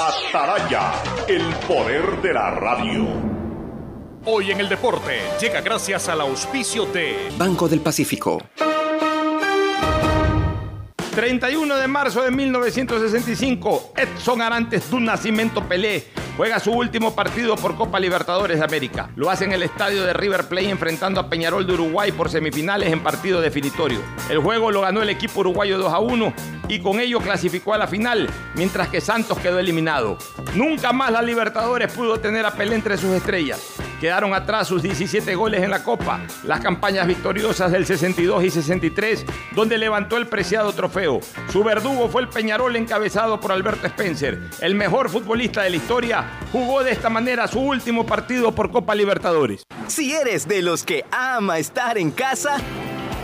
Ataraya, el poder de la radio. Hoy en el deporte llega gracias al auspicio de Banco del Pacífico. 31 de marzo de 1965, Edson Arantes du Nacimiento Pelé juega su último partido por Copa Libertadores de América. Lo hace en el estadio de River Plate enfrentando a Peñarol de Uruguay por semifinales en partido definitorio. El juego lo ganó el equipo uruguayo 2 a 1 y con ello clasificó a la final, mientras que Santos quedó eliminado. Nunca más la Libertadores pudo tener a Pelé entre sus estrellas. Quedaron atrás sus 17 goles en la Copa, las campañas victoriosas del 62 y 63, donde levantó el preciado trofeo. Su verdugo fue el Peñarol encabezado por Alberto Spencer, el mejor futbolista de la historia, jugó de esta manera su último partido por Copa Libertadores. Si eres de los que ama estar en casa,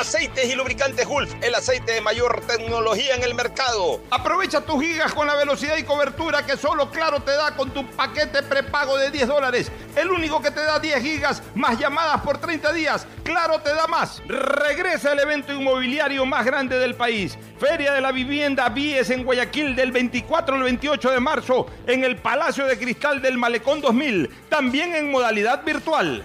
Aceites y lubricantes Gulf, el aceite de mayor tecnología en el mercado. Aprovecha tus gigas con la velocidad y cobertura que solo Claro te da con tu paquete prepago de 10 dólares. El único que te da 10 gigas más llamadas por 30 días. Claro te da más. Regresa el evento inmobiliario más grande del país. Feria de la Vivienda Vies en Guayaquil del 24 al 28 de marzo en el Palacio de Cristal del Malecón 2000. También en modalidad virtual.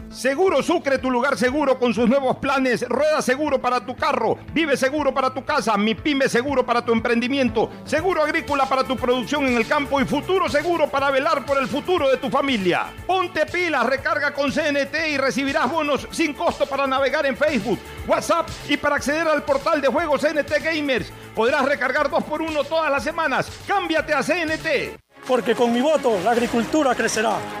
Seguro Sucre, tu lugar seguro con sus nuevos planes. Rueda seguro para tu carro, vive seguro para tu casa, mi pyme seguro para tu emprendimiento, seguro agrícola para tu producción en el campo y futuro seguro para velar por el futuro de tu familia. Ponte pilas, recarga con CNT y recibirás bonos sin costo para navegar en Facebook, WhatsApp y para acceder al portal de juegos CNT Gamers. Podrás recargar dos por uno todas las semanas. Cámbiate a CNT. Porque con mi voto la agricultura crecerá.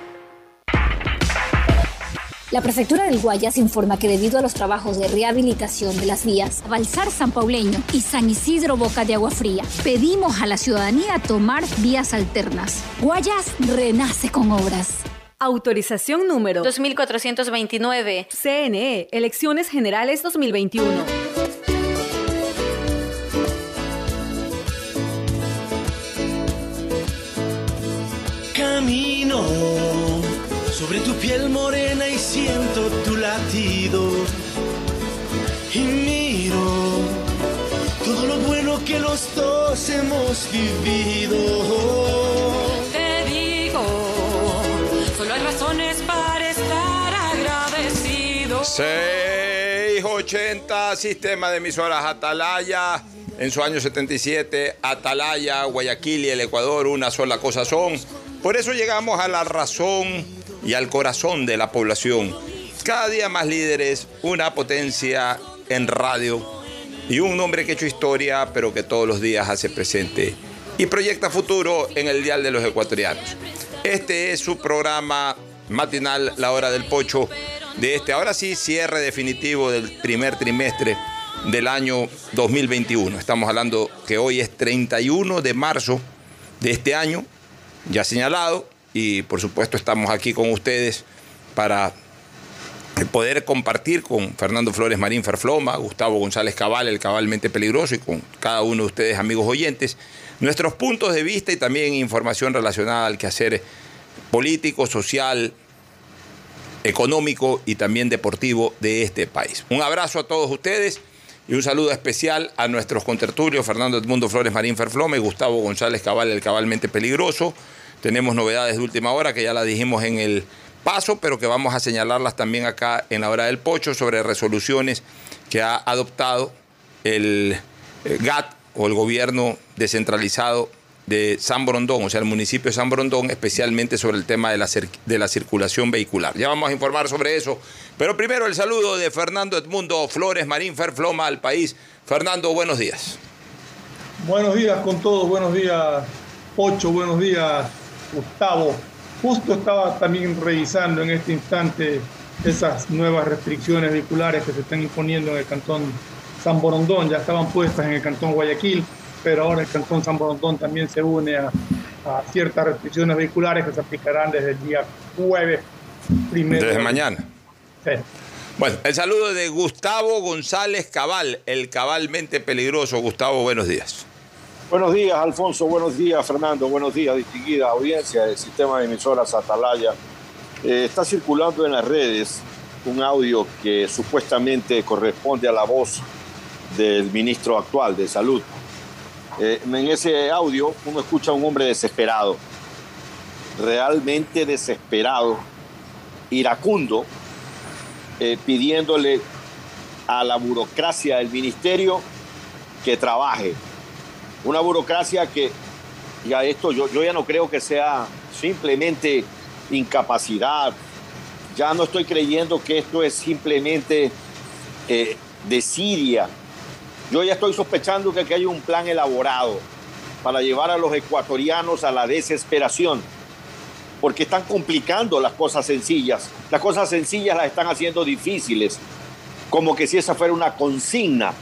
La Prefectura del Guayas informa que debido a los trabajos de rehabilitación de las vías Balsar San Pauleño y San Isidro Boca de Agua Fría, pedimos a la ciudadanía tomar vías alternas. Guayas renace con obras. Autorización número 2429. CNE, Elecciones Generales 2021. Camino sobre tu piel morena y Y miro todo lo bueno que los dos hemos vivido. Te digo, solo hay razones para estar agradecido. 680, sistema de emisoras Atalaya. En su año 77, Atalaya, Guayaquil y el Ecuador, una sola cosa son. Por eso llegamos a la razón y al corazón de la población. Cada día más líderes, una potencia en radio y un hombre que ha hecho historia, pero que todos los días hace presente y proyecta futuro en el Dial de los Ecuatorianos. Este es su programa matinal, La Hora del Pocho, de este, ahora sí, cierre definitivo del primer trimestre del año 2021. Estamos hablando que hoy es 31 de marzo de este año, ya señalado, y por supuesto estamos aquí con ustedes para poder compartir con Fernando Flores Marín Ferfloma, Gustavo González Cabal, el cabalmente peligroso, y con cada uno de ustedes, amigos oyentes, nuestros puntos de vista y también información relacionada al quehacer político, social, económico y también deportivo de este país. Un abrazo a todos ustedes y un saludo especial a nuestros contertulios, Fernando Edmundo Flores Marín Ferflome, Gustavo González Cabal, el cabalmente peligroso. Tenemos novedades de última hora que ya las dijimos en el paso, pero que vamos a señalarlas también acá en la hora del pocho sobre resoluciones que ha adoptado el eh, GATT o el gobierno descentralizado de San Borondón, o sea, el municipio de San Borondón, especialmente sobre el tema de la, de la circulación vehicular. Ya vamos a informar sobre eso, pero primero el saludo de Fernando Edmundo Flores Marín Ferfloma al país. Fernando, buenos días. Buenos días con todos, buenos días Pocho, buenos días Gustavo. Justo estaba también revisando en este instante esas nuevas restricciones vehiculares que se están imponiendo en el cantón San Borondón, ya estaban puestas en el cantón Guayaquil pero ahora el Cantón San Borondón también se une a, ciertas restricciones vehiculares que se aplicarán desde el día jueves primero. Desde mañana. Sí. Bueno, el saludo de Gustavo González Cabal, el cabalmente peligroso. Gustavo, buenos días. Buenos días, Alfonso. Buenos días, Fernando. Buenos días, distinguida audiencia del sistema de emisoras Atalaya. Eh, está circulando en las redes un audio que supuestamente corresponde a la voz del ministro actual de Salud, eh, en ese audio uno escucha a un hombre desesperado, realmente desesperado, iracundo, eh, pidiéndole a la burocracia del ministerio que trabaje. Una burocracia que, ya esto yo, yo ya no creo que sea simplemente incapacidad, ya no estoy creyendo que esto es simplemente eh, de Siria, yo ya estoy sospechando que aquí hay un plan elaborado para llevar a los ecuatorianos a la desesperación, porque están complicando las cosas sencillas. Las cosas sencillas las están haciendo difíciles, como que si esa fuera una consigna.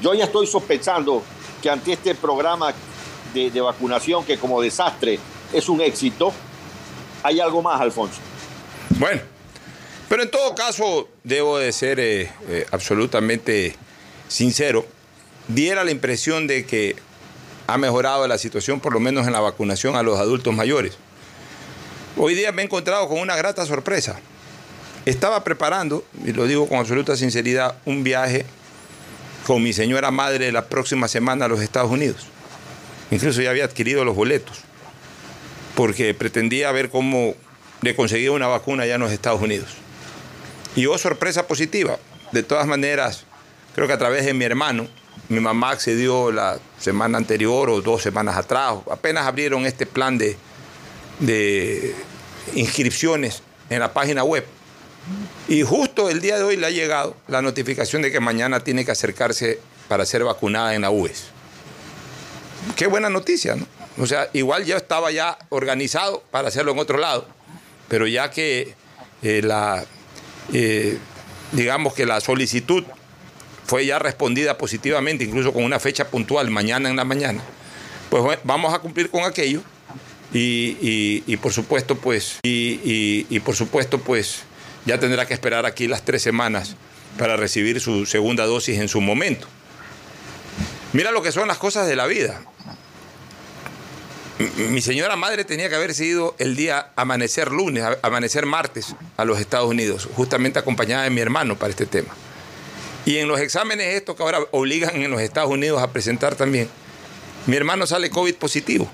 Yo ya estoy sospechando que ante este programa de, vacunación, que como desastre es un éxito, hay algo más, Alfonso. Bueno, pero en todo caso, debo de ser eh, eh, absolutamente sincero diera la impresión de que ha mejorado la situación, por lo menos en la vacunación a los adultos mayores. Hoy día me he encontrado con una grata sorpresa. Estaba preparando, y lo digo con absoluta sinceridad, un viaje con mi señora madre la próxima semana a los Estados Unidos. Incluso ya había adquirido los boletos, porque pretendía ver cómo le conseguía una vacuna allá en los Estados Unidos. Y hubo sorpresa positiva. De todas maneras, creo que a través de mi hermano, mi mamá accedió la semana anterior o dos semanas atrás. Apenas abrieron este plan de, de inscripciones en la página web. Y justo el día de hoy le ha llegado la notificación de que mañana tiene que acercarse para ser vacunada en la UES. Qué buena noticia, ¿no? O sea, igual ya estaba ya organizado para hacerlo en otro lado, pero ya que eh, la, eh, digamos que la solicitud fue ya respondida positivamente, incluso con una fecha puntual, mañana en la mañana, pues vamos a cumplir con aquello y, por supuesto, pues, y, por supuesto, pues, ya tendrá que esperar aquí las tres semanas para recibir su segunda dosis en su momento. Mira lo que son las cosas de la vida. Mi señora madre tenía que haber sido el día amanecer lunes, amanecer martes a los Estados Unidos, justamente acompañada de mi hermano para este tema. Y en los exámenes estos que ahora obligan en los Estados Unidos a presentar también, mi hermano sale COVID positivo.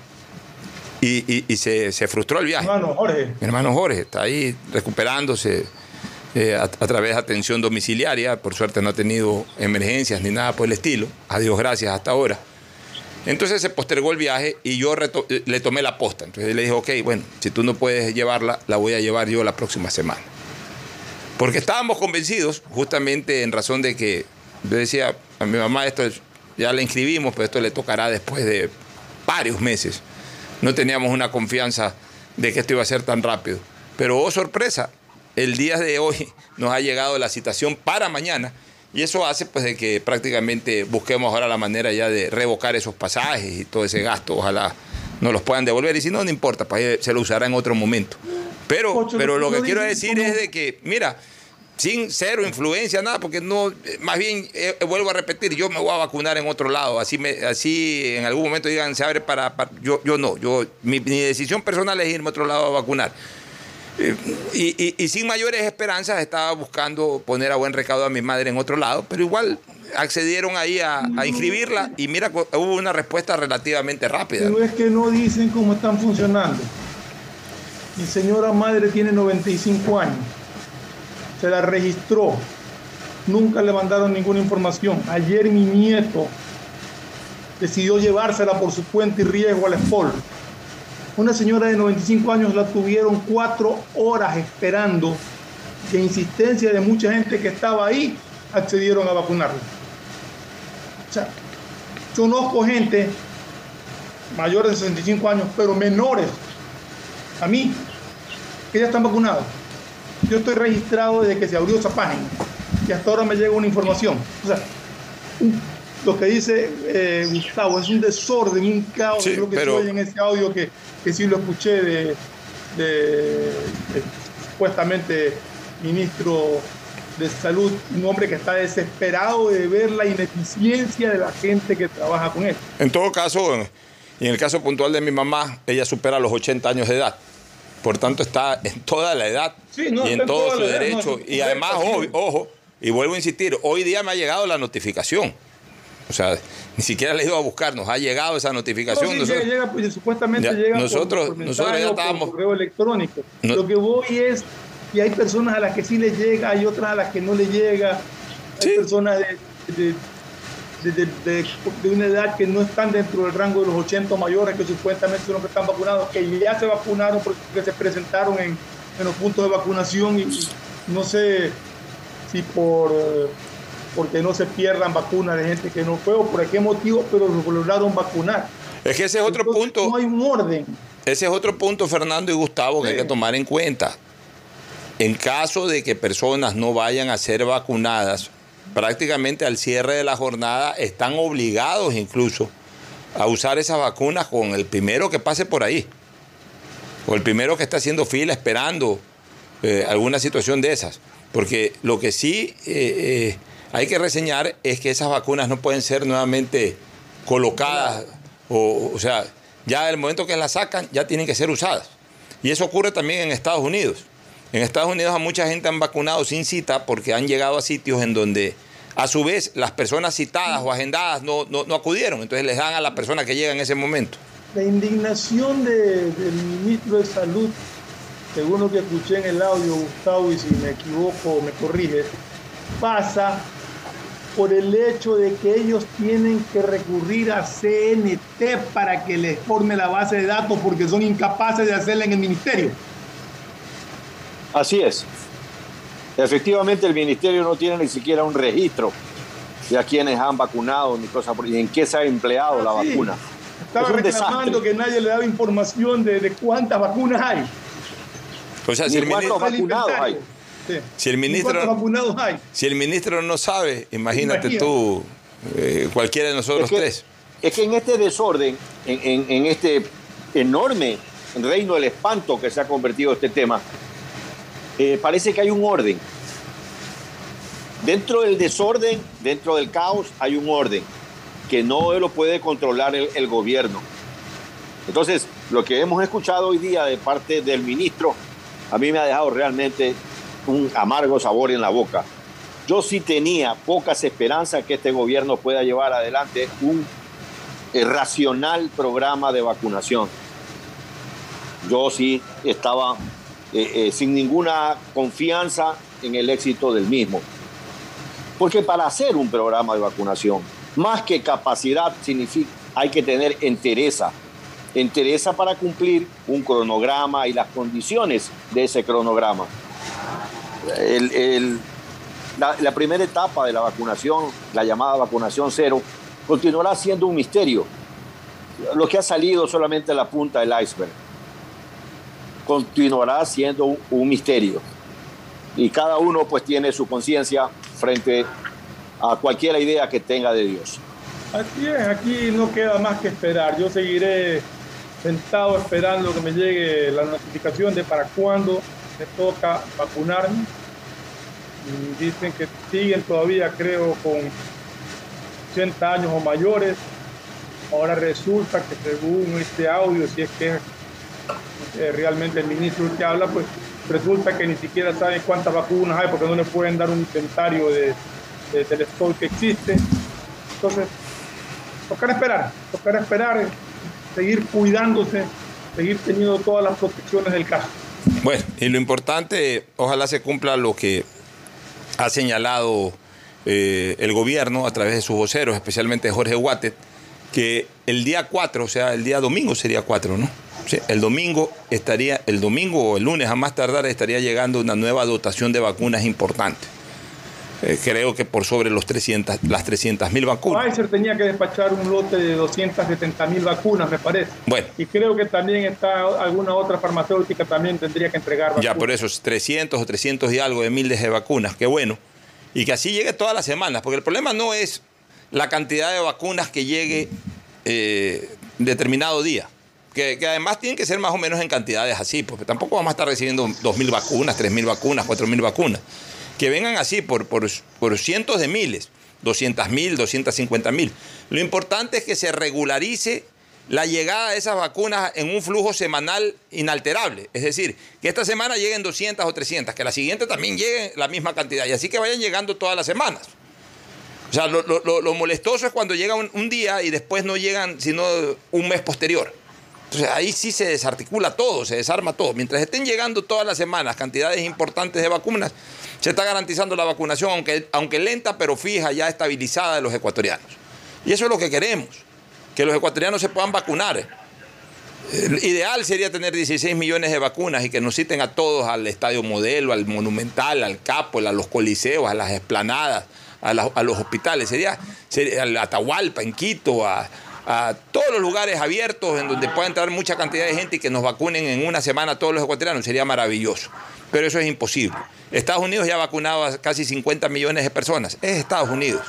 Y, se, frustró el viaje. Mi hermano Jorge. Mi hermano Jorge está ahí recuperándose eh, a, través de atención domiciliaria. Por suerte no ha tenido emergencias ni nada por el estilo. A Dios gracias hasta ahora. Entonces se postergó el viaje y yo le tomé la posta. Entonces le dije, ok, bueno, si tú no puedes llevarla, la voy a llevar yo la próxima semana. Porque estábamos convencidos, justamente en razón de que Yo decía a mi mamá, esto es- ya la inscribimos, pero esto le tocará después de varios meses. No teníamos una confianza de que esto iba a ser tan rápido. Pero, oh sorpresa, el día de hoy nos ha llegado la citación para mañana y eso hace pues de que prácticamente busquemos ahora la manera ya de revocar esos pasajes y todo ese gasto. Ojalá nos los puedan devolver y si no, no importa, pues se lo usará en otro momento. Pero, pero lo que quiero decir es de que, mira, sin cero influencia, nada, porque no, más bien, eh, eh, vuelvo a repetir, yo me voy a vacunar en otro lado, así me, así en algún momento digan, se abre para, para- yo, yo no, yo, mi, mi decisión personal es irme a otro lado a vacunar. Y, sin mayores esperanzas estaba buscando poner a buen recaudo a mi madre en otro lado, pero igual accedieron ahí a, inscribirla y mira, hubo una respuesta relativamente rápida. Pero es que no dicen cómo están funcionando. Mi señora madre tiene 95 años. Se la registró. Nunca le mandaron ninguna información. Ayer mi nieto decidió llevársela por su cuenta y riesgo al SPOL. Una señora de 95 años la tuvieron cuatro horas esperando que insistencia de mucha gente que estaba ahí accedieron a vacunarla. O sea, conozco gente mayores de 65 años, pero menores a mí, que ya están vacunados. Yo estoy registrado desde que se abrió esa página y hasta ahora me llega una información. O sea, un- lo que dice eh, Gustavo es un desorden, un caos. Sí, Creo que pero- se oye en ese audio que, que sí lo escuché de, de- de supuestamente ministro de salud, un hombre que está desesperado de ver la ineficiencia de la gente que trabaja con él. En todo caso, en- y en el caso puntual de mi mamá, ella supera los 80 años de edad. Por tanto, está en toda la edad Sí, no, y en todo su edad, derecho. y además, ojo, ojo, y vuelvo a insistir, hoy día me ha llegado la notificación. O sea, ni siquiera le ido a buscar, nos ha llegado esa notificación. No, sí, Nosotros- llega, llega, pues, supuestamente Ya, llega nosotros- por, nosotros ya por estábamos- correo electrónico. No- Lo que voy es que hay personas a las que sí les llega, hay otras a las que no les llega. Hay personas de, de- de- de- de- de una edad que no están dentro del rango de los 80 mayores, que supuestamente son los que están vacunados, que ya se vacunaron porque se presentaron en, en los puntos de vacunación y, y no sé si por eh, porque no se pierdan vacunas de gente que no fue o por qué motivo, pero lo lograron vacunar. Es que ese es otro punto. No hay un orden. Ese es otro punto, Fernando y Gustavo, que hay que tomar en cuenta. En caso de que personas no vayan a ser vacunadas, prácticamente al cierre de la jornada están obligados incluso a usar esas vacunas con el primero que pase por ahí. O el primero que está haciendo fila esperando eh, alguna situación de esas. Porque lo que sí eh, eh, hay que reseñar es que esas vacunas no pueden ser nuevamente colocadas, o, o sea, ya el momento que las sacan ya tienen que ser usadas. Y eso ocurre también en Estados Unidos. En Estados Unidos a mucha gente han vacunado sin cita porque han llegado a sitios en donde a su vez las personas citadas o agendadas no, no, no acudieron. Entonces les dan a la persona que llega en ese momento. La indignación de- del ministro de Salud, según lo que escuché en el audio, Gustavo, y si me equivoco me corrige, pasa por el hecho de que ellos tienen que recurrir a CNT para que les forme la base de datos porque son incapaces de hacerla en el ministerio. Así es. Efectivamente, el ministerio no tiene ni siquiera un registro de a quienes han vacunado ni cosas por y en qué se ha empleado la Sí. vacuna. Estaba Es reclamando desastre. que nadie le daba información de, de cuántas vacunas hay. O sea, si Ni el, cuántos vacunados hay. Sí. si el ¿Y ministro- ¿Cuántos vacunados hay? si el ministro no sabe, imagínate Imagínate. tú, eh, cualquiera de nosotros Es que- tres. Es que en este desorden, en, en- en este enorme reino del espanto que se ha convertido este tema, eh, parece que hay un orden. Dentro del desorden, dentro del caos, hay un orden que no lo puede controlar el, el gobierno. Entonces, lo que hemos escuchado hoy día de parte del ministro, a mí me ha dejado realmente un amargo sabor en la boca. Yo sí tenía pocas esperanzas que este gobierno pueda llevar adelante un eh, racional programa de vacunación. Yo sí estaba eh, eh, sin ninguna confianza en el éxito del mismo. Porque para hacer un programa de vacunación, más que capacidad, significa, hay que tener entereza. Entereza para cumplir un cronograma y las condiciones de ese cronograma. El, el- la, la primera etapa de la vacunación, la llamada vacunación cero, continuará siendo un misterio. Lo que ha salido solamente la punta del iceberg. Continuará siendo un, un misterio. Y cada uno pues tiene su conciencia frente a cualquier idea que tenga de Dios. Así es, aquí no queda más que esperar. Yo seguiré sentado esperando que me llegue la notificación de para cuándo me toca vacunarme. Y dicen que siguen todavía, creo, con 80 años o mayores. Ahora resulta que según este audio, si es que eh, realmente el ministro que habla, pues resulta que ni siquiera saben cuántas vacunas hay porque no le pueden dar un inventario de, de- del stock que existe. Entonces, tocará esperar, tocará esperar, seguir cuidándose, seguir teniendo todas las protecciones del caso. Bueno, y lo importante, ojalá se cumpla lo que ha señalado eh, el gobierno a través de sus voceros, especialmente Jorge Guatet, que el día 4, o sea, el día domingo sería 4, ¿no? El domingo estaría, el domingo o el lunes a más tardar estaría llegando una nueva dotación de vacunas importante. Eh, creo que por sobre los 300, las 300 mil vacunas. Pfizer tenía que despachar un lote de 270 mil vacunas, me parece. Bueno, Y creo que también está alguna otra farmacéutica también tendría que entregar vacunas. Ya por eso, 300 o 300 y algo de miles de vacunas, qué bueno. Y que así llegue todas las semanas, porque el problema no es la cantidad de vacunas que llegue eh, determinado día, que, que además tienen que ser más o menos en cantidades así, porque tampoco vamos a estar recibiendo 2.000 vacunas, 3.000 vacunas, 4.000 vacunas. Que vengan así por, por, por cientos de miles, 200.000, 250.000. Lo importante es que se regularice la llegada de esas vacunas en un flujo semanal inalterable. Es decir, que esta semana lleguen 200 o 300, que la siguiente también llegue la misma cantidad, y así que vayan llegando todas las semanas. O sea, lo- lo- lo molestoso es cuando llega un, un día y después no llegan sino un mes posterior. Entonces ahí sí se desarticula todo, se desarma todo. Mientras estén llegando todas las semanas cantidades importantes de vacunas, se está garantizando la vacunación, aunque, aunque lenta, pero fija, ya estabilizada de los ecuatorianos. Y eso es lo que queremos, que los ecuatorianos se puedan vacunar. Ideal sería tener 16 millones de vacunas y que nos citen a todos al Estadio Modelo, al Monumental, al Capo, a los coliseos, a las esplanadas, a, los hospitales. Sería, sería al en Quito, a, a todos los lugares abiertos en donde pueda entrar mucha cantidad de gente y que nos vacunen en una semana a todos los ecuatorianos. Sería maravilloso. Pero eso es imposible. Estados Unidos ya ha vacunado a casi 50 millones de personas. Es Estados Unidos.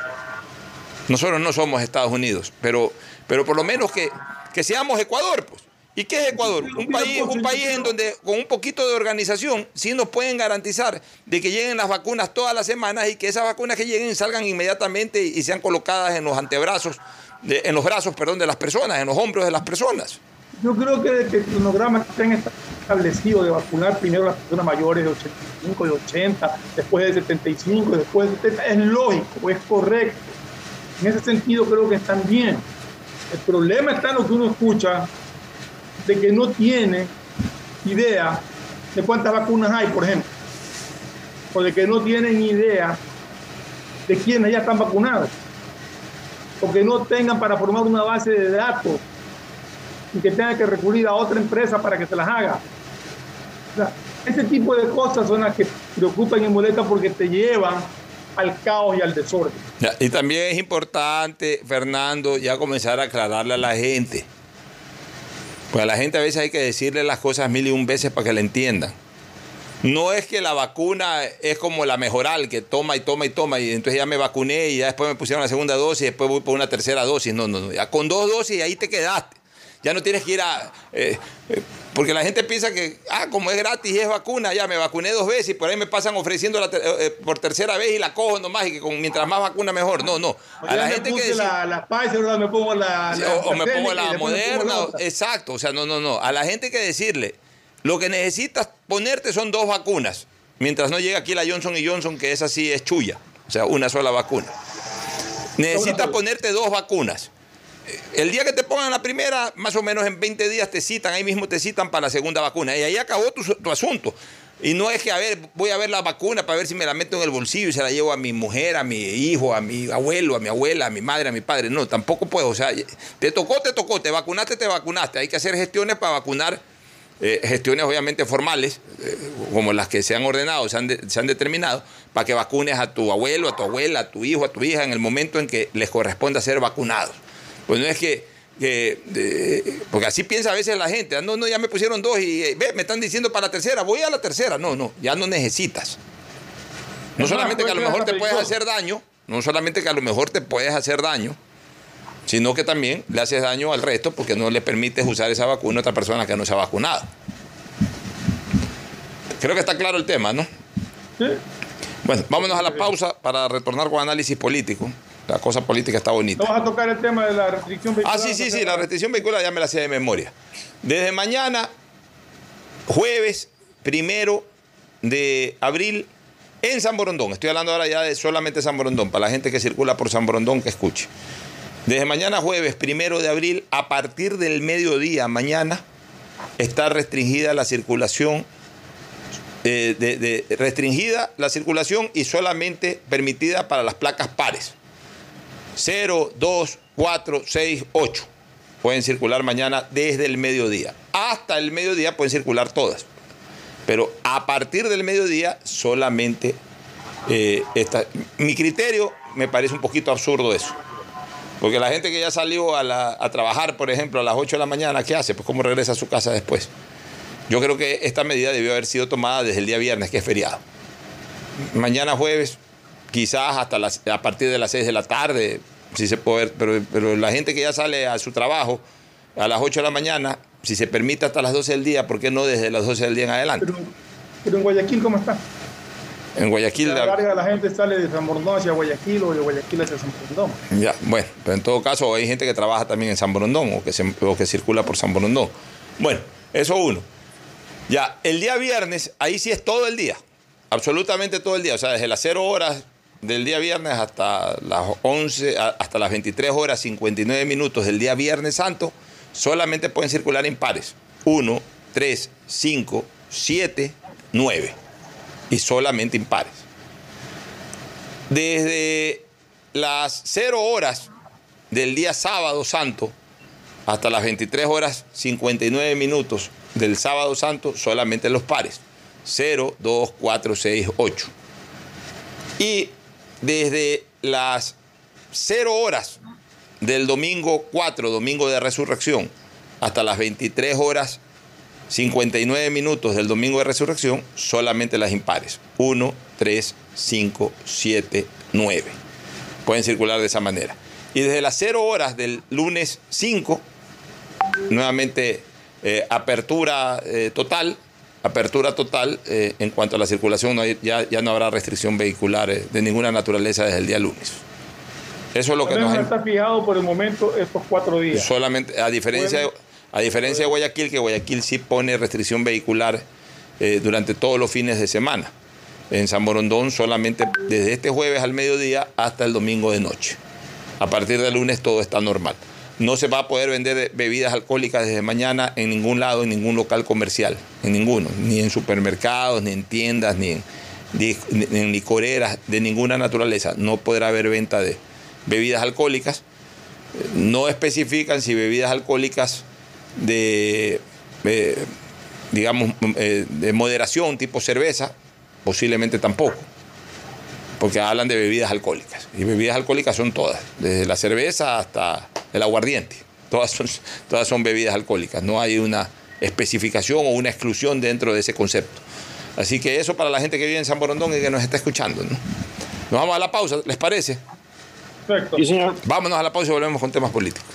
Nosotros no somos Estados Unidos, pero, pero por lo menos que, que seamos Ecuador, pues. ¿Y qué es Ecuador? Un país, un país en donde con un poquito de organización sí nos pueden garantizar de que lleguen las vacunas todas las semanas y que esas vacunas que lleguen salgan inmediatamente y sean colocadas en los antebrazos, en los brazos, perdón, de las personas, en los hombros de las personas. Yo creo que el cronograma estén establecido de vacunar primero a las personas mayores de 85, de 80, después de 75, después de 70, es lógico, es correcto. En ese sentido creo que están bien. El problema está en lo que uno escucha de que no tiene idea de cuántas vacunas hay, por ejemplo, o de que no tienen idea de quiénes ya están vacunados, que no tengan para formar una base de datos y que tengan que recurrir a otra empresa para que se las haga. Ese tipo de cosas son las que preocupan y molestan porque te llevan al caos y al desorden. Y también es importante, Fernando, ya comenzar a aclararle a la gente. Pues a la gente a veces hay que decirle las cosas mil y un veces para que la entiendan. No es que la vacuna es como la mejoral, que toma y toma y toma, y entonces ya me vacuné y ya después me pusieron la segunda dosis y después voy por una tercera dosis. No, no, no. Ya con dos dosis ahí te quedaste. Ya no tienes que ir a... eh, eh, porque la gente piensa que, ah, como es gratis y es vacuna, ya me vacuné dos veces y por ahí me pasan ofreciendo la ter- eh, por tercera vez y la cojo nomás y que con, mientras más vacuna mejor. No, no. A Ya la me gente que puse decir- la, la Pfizer, ahora me pongo la, o, o me pongo y la pongo moderna, la exacto, o sea, no, no, no, a la gente hay que decirle, lo que necesitas ponerte son dos vacunas, mientras no llega aquí la Johnson y Johnson, que esa sí es chulla, o sea, una sola vacuna. Necesitas ponerte dos vacunas. El día que te pongan la primera, más o menos en 20 días te citan, ahí mismo te citan para la segunda vacuna. Y ahí acabó tu, tu asunto. Y no es que, a ver, voy a ver la vacuna para ver si me la meto en el bolsillo y se la llevo a mi mujer, a mi hijo, a mi abuelo, a mi abuela, a mi madre, a mi padre. No, tampoco puedo. O sea, te tocó, te tocó, te vacunaste, te vacunaste. Hay que hacer gestiones para vacunar eh, gestiones obviamente formales, eh, como las que se han ordenado, se han, de- se han determinado, para que vacunes a tu abuelo, a tu abuela, a tu hijo, a tu hija en el momento en que les corresponda ser vacunados. Pues no es que, que, porque así piensa a veces la gente, ah, no, no, ya me pusieron dos y eh, ve, me están diciendo para la tercera, voy a la tercera. No, no, ya no necesitas. No solamente que a lo mejor te puedes hacer daño, no solamente que a lo mejor te puedes hacer daño, sino que también le haces daño al resto porque no le permites usar esa vacuna a otra persona que no se ha vacunado. Creo que está claro el tema, ¿no? Bueno, vámonos a la pausa para retornar con análisis político. La cosa política está bonita. Vas a tocar el tema de la restricción Ah, vehicular. sí, sí, sí, la restricción vehicular ya me la sé de memoria. Desde mañana, jueves primero de abril, en San Borondón. Estoy hablando ahora ya de solamente San Borondón, para la gente que circula por San Borondón que escuche. Desde mañana jueves primero de abril, a partir del mediodía mañana, está restringida la circulación. eh, restringida la circulación y solamente permitida para las placas pares. 0, 2, 4, 6, 8. Pueden circular mañana desde el mediodía. Hasta el mediodía pueden circular todas. Pero a partir del mediodía solamente eh, esta. Mi criterio me parece un poquito absurdo eso. Porque la gente que ya salió a, la- a trabajar, por ejemplo, a las 8 de la mañana, ¿qué hace? Pues cómo regresa a su casa después. Yo creo que esta medida debió haber sido tomada desde el día viernes, que es feriado. Mañana jueves, quizás hasta las, a partir de las 6 de la tarde, si se puede, pero, pero la gente que ya sale a su trabajo a las 8 de la mañana, si se permite hasta las 12 del día, ¿por qué no desde las 12 del día en adelante? Pero en Guayaquil, ¿cómo está? En Guayaquil, la la- larga la gente sale de San Borondón hacia Guayaquil o de Guayaquil hacia San Borondón. Ya, bueno, pero en todo caso hay gente que trabaja también en San Borondón o que, se- o que circula por San Borondón. Bueno, eso uno. Ya, el día viernes, ahí sí es todo el día, absolutamente todo el día, o sea, desde las 0 horas del día viernes hasta las 11, a- hasta las 23 horas 59 minutos del día viernes santo, solamente pueden circular impares. 1, 3, 5, 7, 9. Y solamente impares. Desde las 0 horas del día sábado santo hasta las 23 horas 59 minutos del sábado santo, solamente los pares. 0, 2, 4, 6, 8. Y desde las 0 horas del domingo 4, domingo de resurrección, hasta las 23 horas 59 minutos del domingo de resurrección, solamente las impares. 1, 3, 5, 7, 9. Pueden circular de esa manera. Y desde las 0 horas del lunes 5, nuevamente eh, apertura eh, total, apertura total eh, en cuanto a la circulación, no hay- ya, ya no habrá restricción vehicular eh, de ninguna naturaleza desde el día lunes. Eso es lo que nos... no está fijado por el momento estos cuatro días. Solamente, a diferencia, de, a diferencia de Guayaquil, que Guayaquil sí pone restricción vehicular eh, durante todos los fines de semana. En San Borondón solamente desde este jueves al mediodía hasta el domingo de noche. A partir del lunes todo está normal. No se va a poder vender bebidas alcohólicas desde mañana en ningún lado, en ningún local comercial, en ninguno, ni en supermercados, ni en tiendas, ni en, ni- ni en licoreras de ninguna naturaleza. No podrá haber venta de bebidas alcohólicas no especifican si bebidas alcohólicas de, eh, digamos, eh, de moderación, tipo cerveza, posiblemente tampoco, porque hablan de bebidas alcohólicas. Y bebidas alcohólicas son todas, desde la cerveza hasta el aguardiente. Todas son, todas son bebidas alcohólicas, no hay una especificación o una exclusión dentro de ese concepto. Así que eso para la gente que vive en San Borondón y que nos está escuchando. ¿no? Nos vamos a la pausa, ¿les parece? Perfecto. Vámonos a la pausa y volvemos con temas políticos.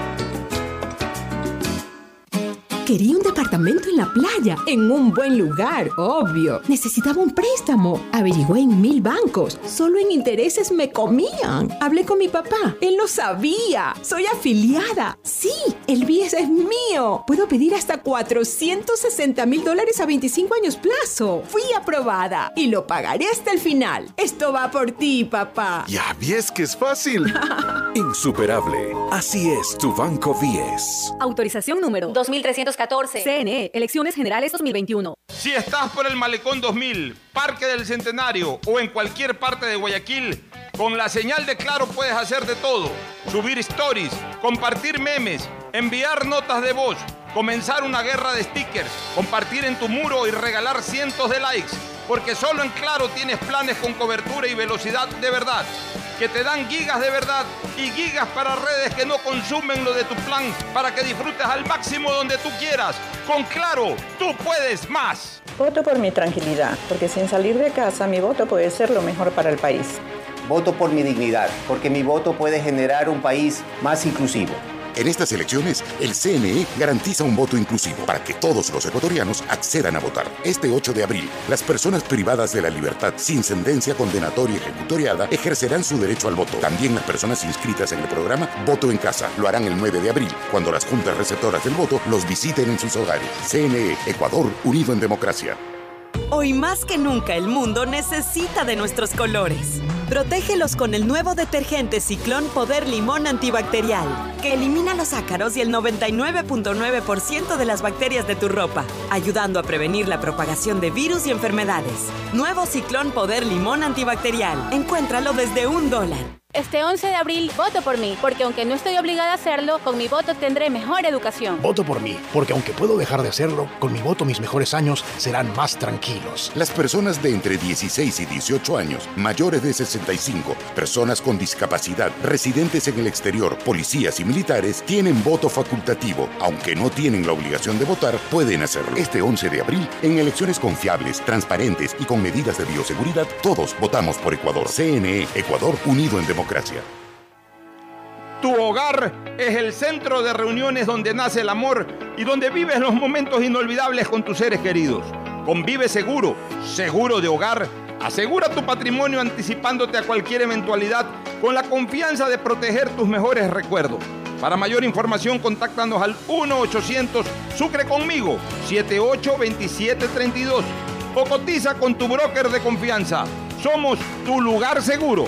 Quería un departamento en la playa, en un buen lugar, obvio. Necesitaba un préstamo. Averigüé en mil bancos. Solo en intereses me comían. Hablé con mi papá. Él lo sabía. Soy afiliada. Sí, el BIES es mío. Puedo pedir hasta 460 mil dólares a 25 años plazo. Fui aprobada y lo pagaré hasta el final. Esto va por ti, papá. Ya ves que es fácil. Insuperable. Así es tu Banco 10. Autorización número 2314. CNE, Elecciones Generales 2021. Si estás por el Malecón 2000, Parque del Centenario o en cualquier parte de Guayaquil, con la señal de Claro puedes hacer de todo. Subir stories, compartir memes, enviar notas de voz, comenzar una guerra de stickers, compartir en tu muro y regalar cientos de likes. Porque solo en Claro tienes planes con cobertura y velocidad de verdad que te dan gigas de verdad y gigas para redes que no consumen lo de tu plan para que disfrutes al máximo donde tú quieras. Con Claro, tú puedes más. Voto por mi tranquilidad, porque sin salir de casa mi voto puede ser lo mejor para el país. Voto por mi dignidad, porque mi voto puede generar un país más inclusivo. En estas elecciones, el CNE garantiza un voto inclusivo para que todos los ecuatorianos accedan a votar. Este 8 de abril, las personas privadas de la libertad sin sentencia condenatoria ejecutoriada ejercerán su derecho al voto. También las personas inscritas en el programa Voto en Casa lo harán el 9 de abril, cuando las juntas receptoras del voto los visiten en sus hogares. CNE, Ecuador, unido en democracia. Hoy más que nunca el mundo necesita de nuestros colores. Protégelos con el nuevo detergente Ciclón Poder Limón Antibacterial, que elimina los ácaros y el 99.9% de las bacterias de tu ropa, ayudando a prevenir la propagación de virus y enfermedades. Nuevo Ciclón Poder Limón Antibacterial. Encuéntralo desde un dólar. Este 11 de abril voto por mí, porque aunque no estoy obligada a hacerlo, con mi voto tendré mejor educación. Voto por mí, porque aunque puedo dejar de hacerlo, con mi voto mis mejores años serán más tranquilos. Las personas de entre 16 y 18 años, mayores de 65, personas con discapacidad, residentes en el exterior, policías y militares tienen voto facultativo. Aunque no tienen la obligación de votar, pueden hacerlo. Este 11 de abril, en elecciones confiables, transparentes y con medidas de bioseguridad, todos votamos por Ecuador. CNE, Ecuador unido en democracia. Tu hogar es el centro de reuniones donde nace el amor y donde vives los momentos inolvidables con tus seres queridos. Convive seguro, seguro de hogar. Asegura tu patrimonio anticipándote a cualquier eventualidad con la confianza de proteger tus mejores recuerdos. Para mayor información, contáctanos al 1-800 Sucre conmigo 782732 o cotiza con tu broker de confianza. Somos tu lugar seguro.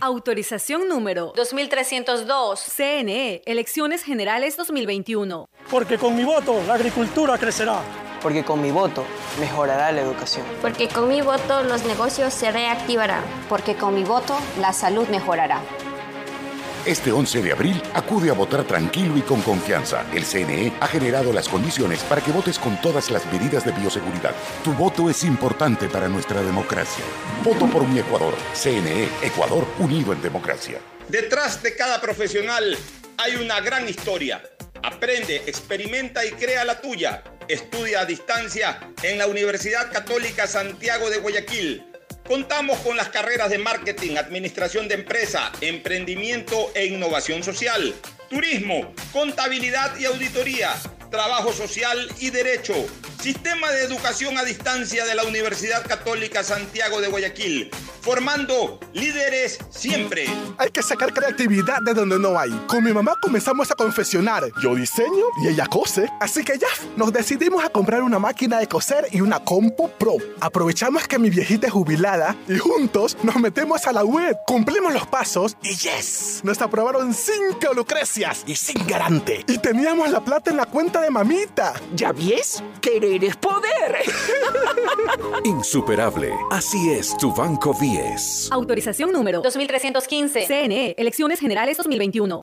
Autorización número 2302. CNE, Elecciones Generales 2021. Porque con mi voto la agricultura crecerá. Porque con mi voto mejorará la educación. Porque con mi voto los negocios se reactivarán. Porque con mi voto la salud mejorará. Este 11 de abril acude a votar tranquilo y con confianza. El CNE ha generado las condiciones para que votes con todas las medidas de bioseguridad. Tu voto es importante para nuestra democracia. Voto por mi Ecuador. CNE, Ecuador unido en democracia. Detrás de cada profesional hay una gran historia. Aprende, experimenta y crea la tuya. Estudia a distancia en la Universidad Católica Santiago de Guayaquil. Contamos con las carreras de marketing, administración de empresa, emprendimiento e innovación social, turismo, contabilidad y auditoría, trabajo social y derecho, sistema de educación a distancia de la Universidad Católica Santiago de Guayaquil, formando líderes siempre. Hay que sacar creatividad de donde no hay. Con mi mamá comenzamos a confeccionar. Yo diseño y ella cose. Así que ya, nos decidimos a comprar una máquina de coser y una compu pro. Aprovechamos que mi viejita es jubilada y juntos nos metemos a la web. Cumplimos los pasos y yes, nos aprobaron cinco lucrecias y sin garante. Y teníamos la plata en la cuenta de mamita. ¿Ya ves? Querer es poder. Insuperable. Así es tu Banco 10. Autorización número 2315. CNE, Elecciones Generales 2021.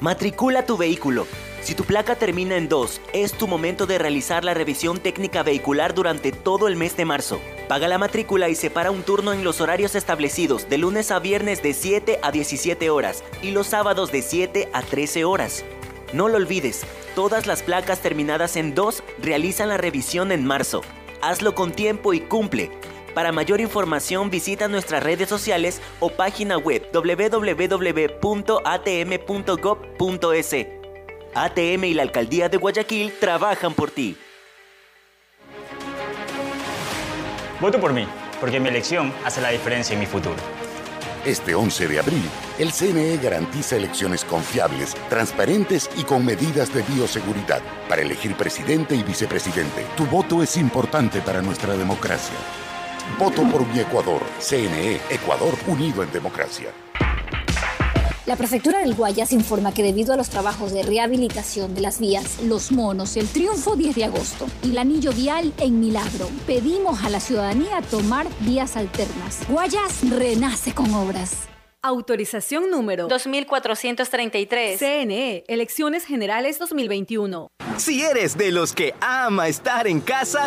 Matricula tu vehículo. Si tu placa termina en 2, es tu momento de realizar la revisión técnica vehicular durante todo el mes de marzo. Paga la matrícula y separa un turno en los horarios establecidos de lunes a viernes de 7 a 17 horas y los sábados de 7 a 13 horas. No lo olvides, todas las placas terminadas en 2 realizan la revisión en marzo. Hazlo con tiempo y cumple. Para mayor información visita nuestras redes sociales o página web www.atm.gov.es. ATM y la Alcaldía de Guayaquil trabajan por ti. Voto por mí, porque mi elección hace la diferencia en mi futuro. Este 11 de abril, el CNE garantiza elecciones confiables, transparentes y con medidas de bioseguridad para elegir presidente y vicepresidente. Tu voto es importante para nuestra democracia. Voto por mi Ecuador. CNE, Ecuador unido en democracia. La prefectura del Guayas informa que debido a los trabajos de rehabilitación de las vías Los Monos, el Triunfo 10 de agosto y el anillo vial en Milagro, pedimos a la ciudadanía tomar vías alternas. Guayas renace con obras. Autorización número 2433. CNE, Elecciones Generales 2021. Si eres de los que ama estar en casa,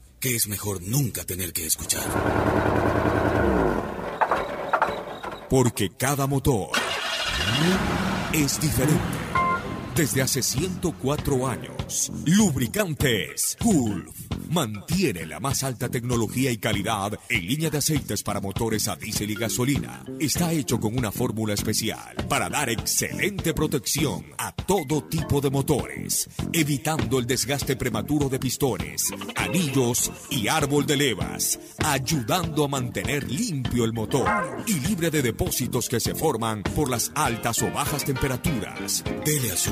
que es mejor nunca tener que escuchar. Porque cada motor es diferente. Desde hace 104 años, Lubricantes Gulf mantiene la más alta tecnología y calidad en línea de aceites para motores a diésel y gasolina. Está hecho con una fórmula especial para dar excelente protección a todo tipo de motores, evitando el desgaste prematuro de pistones, anillos y árbol de levas, ayudando a mantener limpio el motor y libre de depósitos que se forman por las altas o bajas temperaturas. Dele a su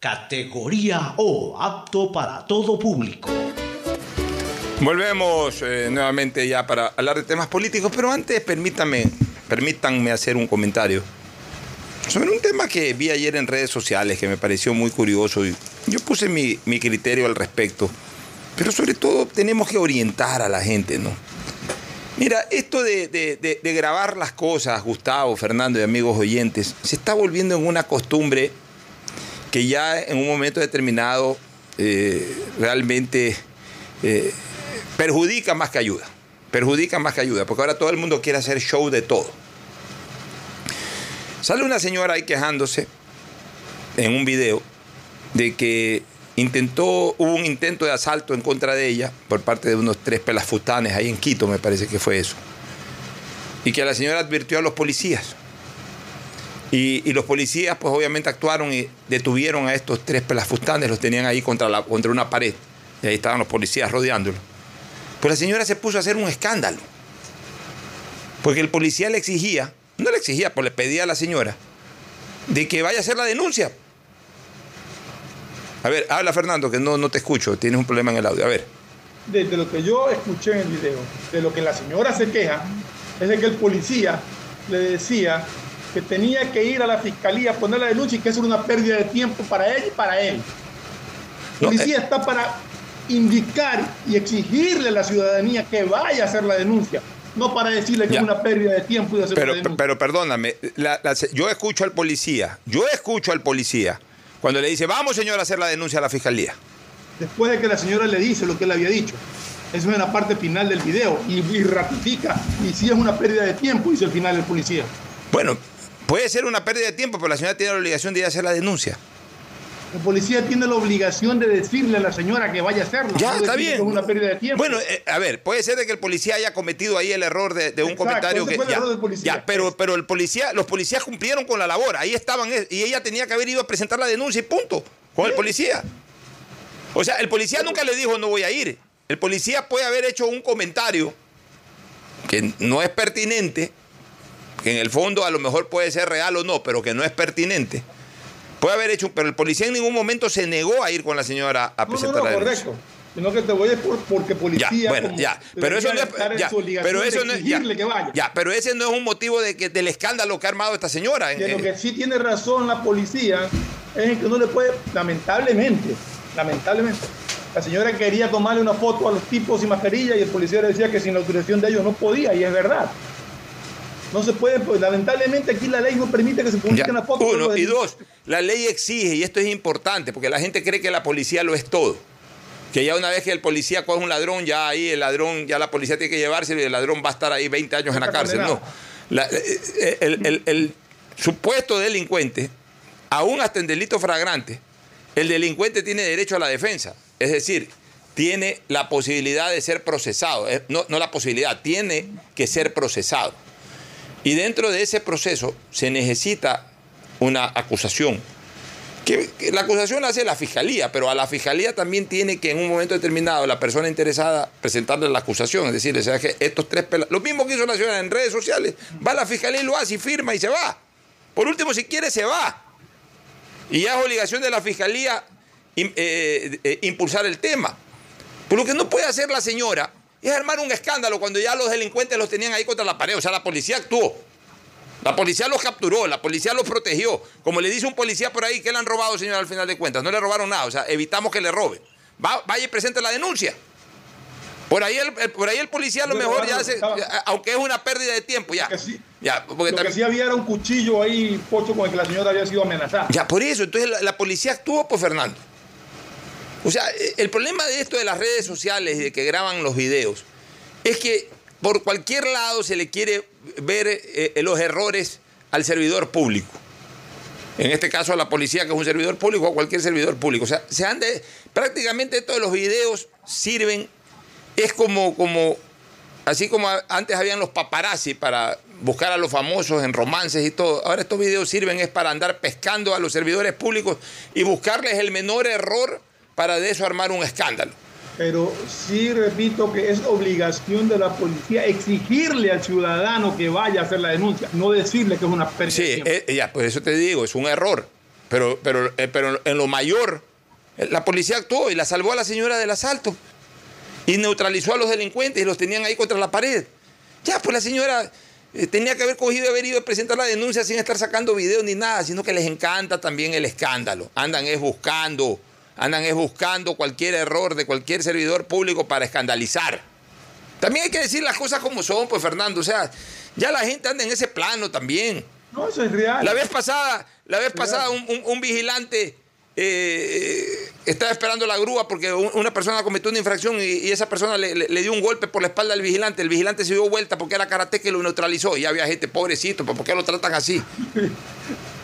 categoría O, apto para todo público. Volvemos eh, nuevamente ya para hablar de temas políticos, pero antes permítanme, permítanme hacer un comentario sobre un tema que vi ayer en redes sociales que me pareció muy curioso y yo puse mi, mi criterio al respecto, pero sobre todo tenemos que orientar a la gente, ¿no? Mira, esto de- de- de grabar las cosas, Gustavo, Fernando y amigos oyentes, se está volviendo en una costumbre que ya en un momento determinado eh, realmente eh, perjudica más que ayuda. Perjudica más que ayuda, porque ahora todo el mundo quiere hacer show de todo. Sale una señora ahí quejándose en un video de que intentó, hubo un intento de asalto en contra de ella por parte de unos tres pelafutanes ahí en Quito, me parece que fue eso. Y que la señora advirtió a los policías. Y, los policías, pues obviamente actuaron y detuvieron a estos tres pelafustanes, los tenían ahí contra, contra una pared. Y ahí estaban los policías rodeándolo. Pues la señora se puso a hacer un escándalo. Porque el policía le exigía, no le exigía, pues le pedía a la señora, de que vaya a hacer la denuncia. A ver, habla Fernando, que no, no te escucho, tienes un problema en el audio. A ver. Desde lo que yo escuché en el video, de lo que la señora se queja, es de que el policía le decía que tenía que ir a la fiscalía a poner la denuncia y que eso era una pérdida de tiempo para ella y para él. El policía está para indicar y exigirle a la ciudadanía que vaya a hacer la denuncia, no para decirle que Ya. es una pérdida de tiempo y de hacer Pero, la pero perdóname, la- la- yo escucho al policía, yo escucho al policía cuando le dice, vamos señor a hacer la denuncia a la fiscalía. Después de que la señora le dice lo que él había dicho. Eso es en la parte final del video y, y ratifica. Y si es una pérdida de tiempo, dice el final el policía. Bueno, puede ser una pérdida de tiempo, pero la señora tiene la obligación de ir a hacer la denuncia. El policía tiene la obligación de decirle a la señora que vaya a hacerlo. Ya, no está bien. es una pérdida de tiempo. Bueno, eh, a ver, puede ser de que el policía haya cometido ahí el error de, de un Exacto, comentario que fue el ya, error del policía. ya, pero, pero el policía, los policías cumplieron con la labor, ahí estaban eh, y ella tenía que haber ido a presentar la denuncia y punto, con el policía. O sea, el policía nunca le dijo no voy a ir. El policía puede haber hecho un comentario que no es pertinente, en el fondo a lo mejor puede ser real o no, pero que no es pertinente, puede haber hecho, pero el policía en ningún momento se negó a ir con la señora a presentar no, no, la denuncia. correcto. Sino que te voy a por, porque policía. Ya, bueno, ya, pero eso no es, ya, pero eso de no es, ya, que ya, pero ese no es un motivo de que, del escándalo que ha armado esta señora. Que lo que sí tiene razón la policía es que no le puede, lamentablemente, lamentablemente, la señora quería tomarle una foto a los tipos sin mascarilla y el policía le decía que sin la autorización de ellos no podía, y es verdad. No se puede, pues lamentablemente aquí la ley no permite que se publiquen las fotos. Uno, los y dos, la ley exige, y esto es importante, porque la gente cree que la policía lo es todo. Que ya una vez que el policía coge un ladrón, ya ahí el ladrón, ya la policía tiene que llevárselo y el ladrón va a estar ahí 20 años en la cárcel. No. La- eh, el, el- el supuesto delincuente, aún hasta en delito fragrante, el delincuente tiene derecho a la defensa. Es decir, tiene la posibilidad de ser procesado. Eh, No, no la posibilidad, tiene que ser procesado. Y dentro de ese proceso se necesita una acusación. Que, la acusación la hace la fiscalía, pero a la fiscalía también tiene que en un momento determinado la persona interesada presentarle la acusación. Es decir, o sea, que estos tres pela- Lo mismo que hizo la señora en redes sociales. Va a la fiscalía y lo hace y firma y se va. Por último, si quiere, se va. Y ya es obligación de la fiscalía eh, eh, impulsar el tema. Pero lo que no puede hacer la señora es armar un escándalo cuando ya los delincuentes los tenían ahí contra la pared. O sea, la policía actuó. La policía los capturó, la policía los protegió. Como le dice un policía por ahí, ¿qué le han robado, señor, al final de cuentas? No le robaron nada, o sea, evitamos que le roben. Va- vaya y presente la denuncia. Por ahí el, el- por ahí el policía a lo mejor ya ya, aunque es una pérdida de tiempo, ya. Ya, porque Lo que sí había era un cuchillo ahí, pocho, con el que la señora había sido amenazada. Ya, por eso, entonces la, la policía actuó, pues Fernando. O sea, el problema de esto de las redes sociales y de que graban los videos es que por cualquier lado se le quiere ver eh, eh, los errores al servidor público. En este caso a la policía, que es un servidor público, o a cualquier servidor público. O sea, se han de, prácticamente todos los videos sirven, es como, como, así como antes habían los paparazzi para buscar a los famosos en romances y todo. Ahora estos videos sirven es para andar pescando a los servidores públicos y buscarles el menor error para de eso armar un escándalo. Pero sí repito que es obligación de la policía exigirle al ciudadano que vaya a hacer la denuncia, no decirle que es una de Sí, eh, ya, por eso te digo, es un error. Pero, pero, eh, pero en lo mayor, eh, la policía actuó y la salvó a la señora del asalto. Y neutralizó a los delincuentes y los tenían ahí contra la pared. Ya, pues la señora eh, tenía que haber cogido y haber ido a presentar la denuncia sin estar sacando videos ni nada, sino que les encanta también el escándalo. Andan es buscando, andan es buscando cualquier error de cualquier servidor público para escandalizar. También hay que decir las cosas como son, pues Fernando. O sea, ya la gente anda en ese plano también. No, eso es real. La vez pasada, la vez pasada un, un- un vigilante eh, estaba esperando la grúa porque un- una persona cometió una infracción y, y esa persona le, le- le dio un golpe por la espalda al vigilante. El vigilante se dio vuelta porque era karate que lo neutralizó. Y había gente, pobrecito, ¿pero ¿por qué lo tratan así?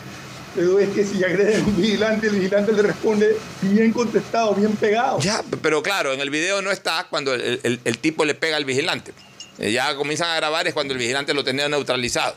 Pero es que si agreden a un vigilante, el vigilante le responde bien contestado, bien pegado. Ya, pero claro, en el video no está cuando el, el- el tipo le pega al vigilante. Eh, Ya comienzan a grabar es cuando el vigilante lo tenía neutralizado.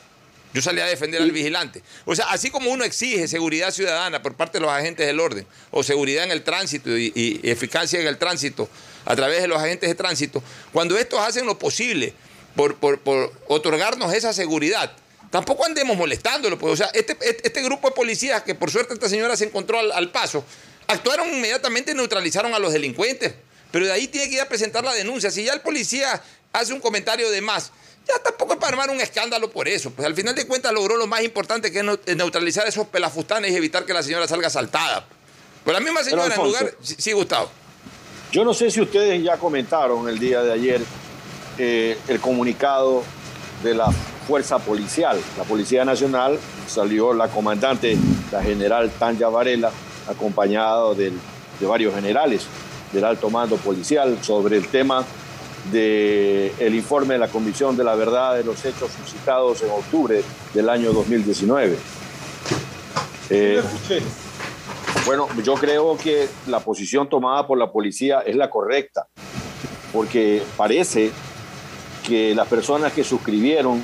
Yo salí a defender al vigilante. O sea, así como uno exige seguridad ciudadana por parte de los agentes del orden, o seguridad en el tránsito y, y- y eficacia en el tránsito a través de los agentes de tránsito, cuando estos hacen lo posible por, por- por otorgarnos esa seguridad, tampoco andemos molestándolo. Pues, o sea, este, este- este grupo de policías, que por suerte esta señora se encontró al, al paso, actuaron inmediatamente y neutralizaron a los delincuentes. Pero de ahí tiene que ir a presentar la denuncia. Si ya el policía hace un comentario de más, ya tampoco es para armar un escándalo por eso. Pues al final de cuentas logró lo más importante que es neu- neutralizar esos pelafustanes y evitar que la señora salga asaltada. Pues la misma señora, en lugar. Sí, sí, Gustavo. Yo no sé si ustedes ya comentaron el día de ayer eh, el comunicado de la fuerza policial. La Policía Nacional salió la comandante, la general Tanya Varela, acompañado del- de varios generales del alto mando policial sobre el tema del informe de la Comisión de la Verdad de los Hechos suscitados en octubre del año 2019. Eh, bueno, yo creo que la posición tomada por la policía es la correcta, porque parece que las personas que suscribieron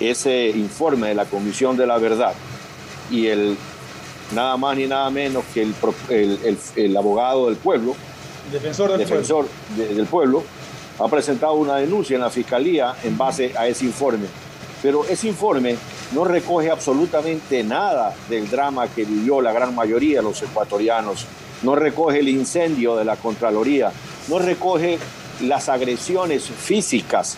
ese informe de la Comisión de la Verdad y el nada más ni nada menos que el, el- el- el abogado del pueblo, Defensor del defensor de- del pueblo, ha presentado una denuncia en la fiscalía en base a ese informe. Pero ese informe no recoge absolutamente nada del drama que vivió la gran mayoría de los ecuatorianos, no recoge el incendio de la Contraloría, no recoge las agresiones físicas,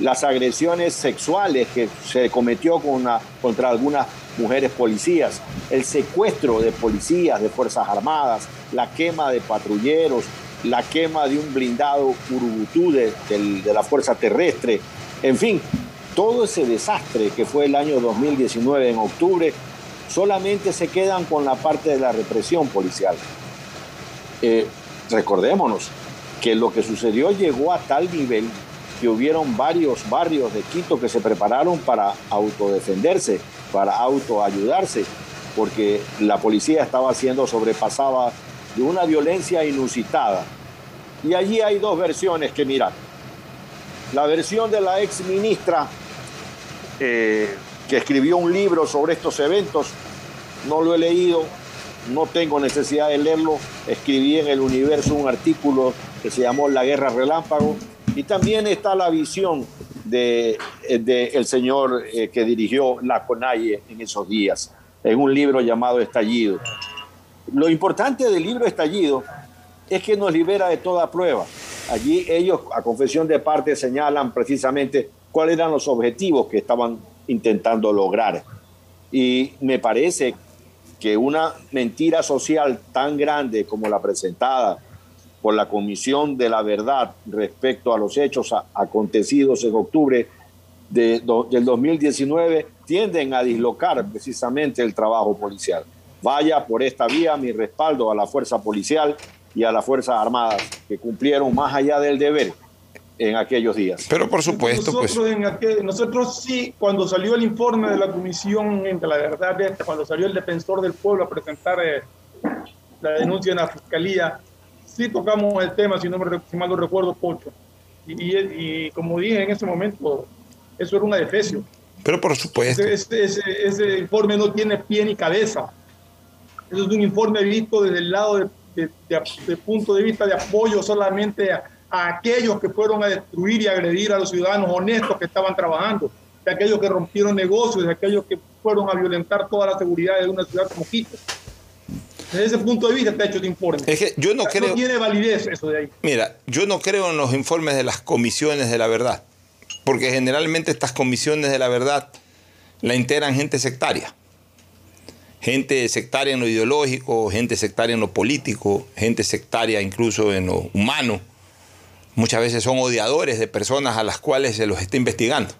las agresiones sexuales que se cometió contra algunas mujeres policías, el secuestro de policías, de Fuerzas Armadas, la quema de patrulleros, la quema de un blindado Urubutú de, de la Fuerza Terrestre, en fin, todo ese desastre que fue el año 2019 en octubre, solamente se quedan con la parte de la represión policial. Eh, recordémonos que lo que sucedió llegó a tal nivel que hubieron varios barrios de Quito que se prepararon para autodefenderse, para autoayudarse, porque la policía estaba siendo sobrepasada de una violencia inusitada. Y allí hay dos versiones que mirar. La versión de la ex ministra eh, que escribió un libro sobre estos eventos, no lo he leído, no tengo necesidad de leerlo, escribí en el universo un artículo que se llamó La Guerra Relámpago, y también está la visión del de, el señor eh, que dirigió la CONAIE en esos días, en un libro llamado Estallido. Lo importante del libro Estallido es que nos libera de toda prueba. Allí ellos, a confesión de parte, señalan precisamente cuáles eran los objetivos que estaban intentando lograr. Y me parece que una mentira social tan grande como la presentada por la Comisión de la Verdad respecto a los hechos acontecidos en octubre de, del 2019 tienden a dislocar precisamente el trabajo policial. Vaya por esta vía mi respaldo a la fuerza policial y a las Fuerzas Armadas que cumplieron más allá del deber en aquellos días. Pero por supuesto, nosotros, pues... en aquel, nosotros sí, cuando salió el informe de la Comisión de la Verdad, cuando salió el defensor del pueblo a presentar eh, la denuncia en la Fiscalía, sí tocamos el tema, si no me si mal no recuerdo, Pocho. Y, y, como dije en ese momento, eso era una defecio. Pero por supuesto. Ese, ese, ese, informe no tiene pie ni cabeza. Eso es un informe visto desde el lado de, de, de punto de vista de apoyo solamente a, a, aquellos que fueron a destruir y agredir a los ciudadanos honestos que estaban trabajando, de aquellos que rompieron negocios, de aquellos que fueron a violentar toda la seguridad de una ciudad como Quito. Desde ese punto de vista está hecho de informe. Es que yo no creo. No tiene validez eso de ahí. Mira, yo no creo en los informes de las comisiones de la verdad. Porque generalmente estas comisiones de la verdad la integran gente sectaria. Gente sectaria en lo ideológico, gente sectaria en lo político, gente sectaria incluso en lo humano. Muchas veces son odiadores de personas a las cuales se los está investigando.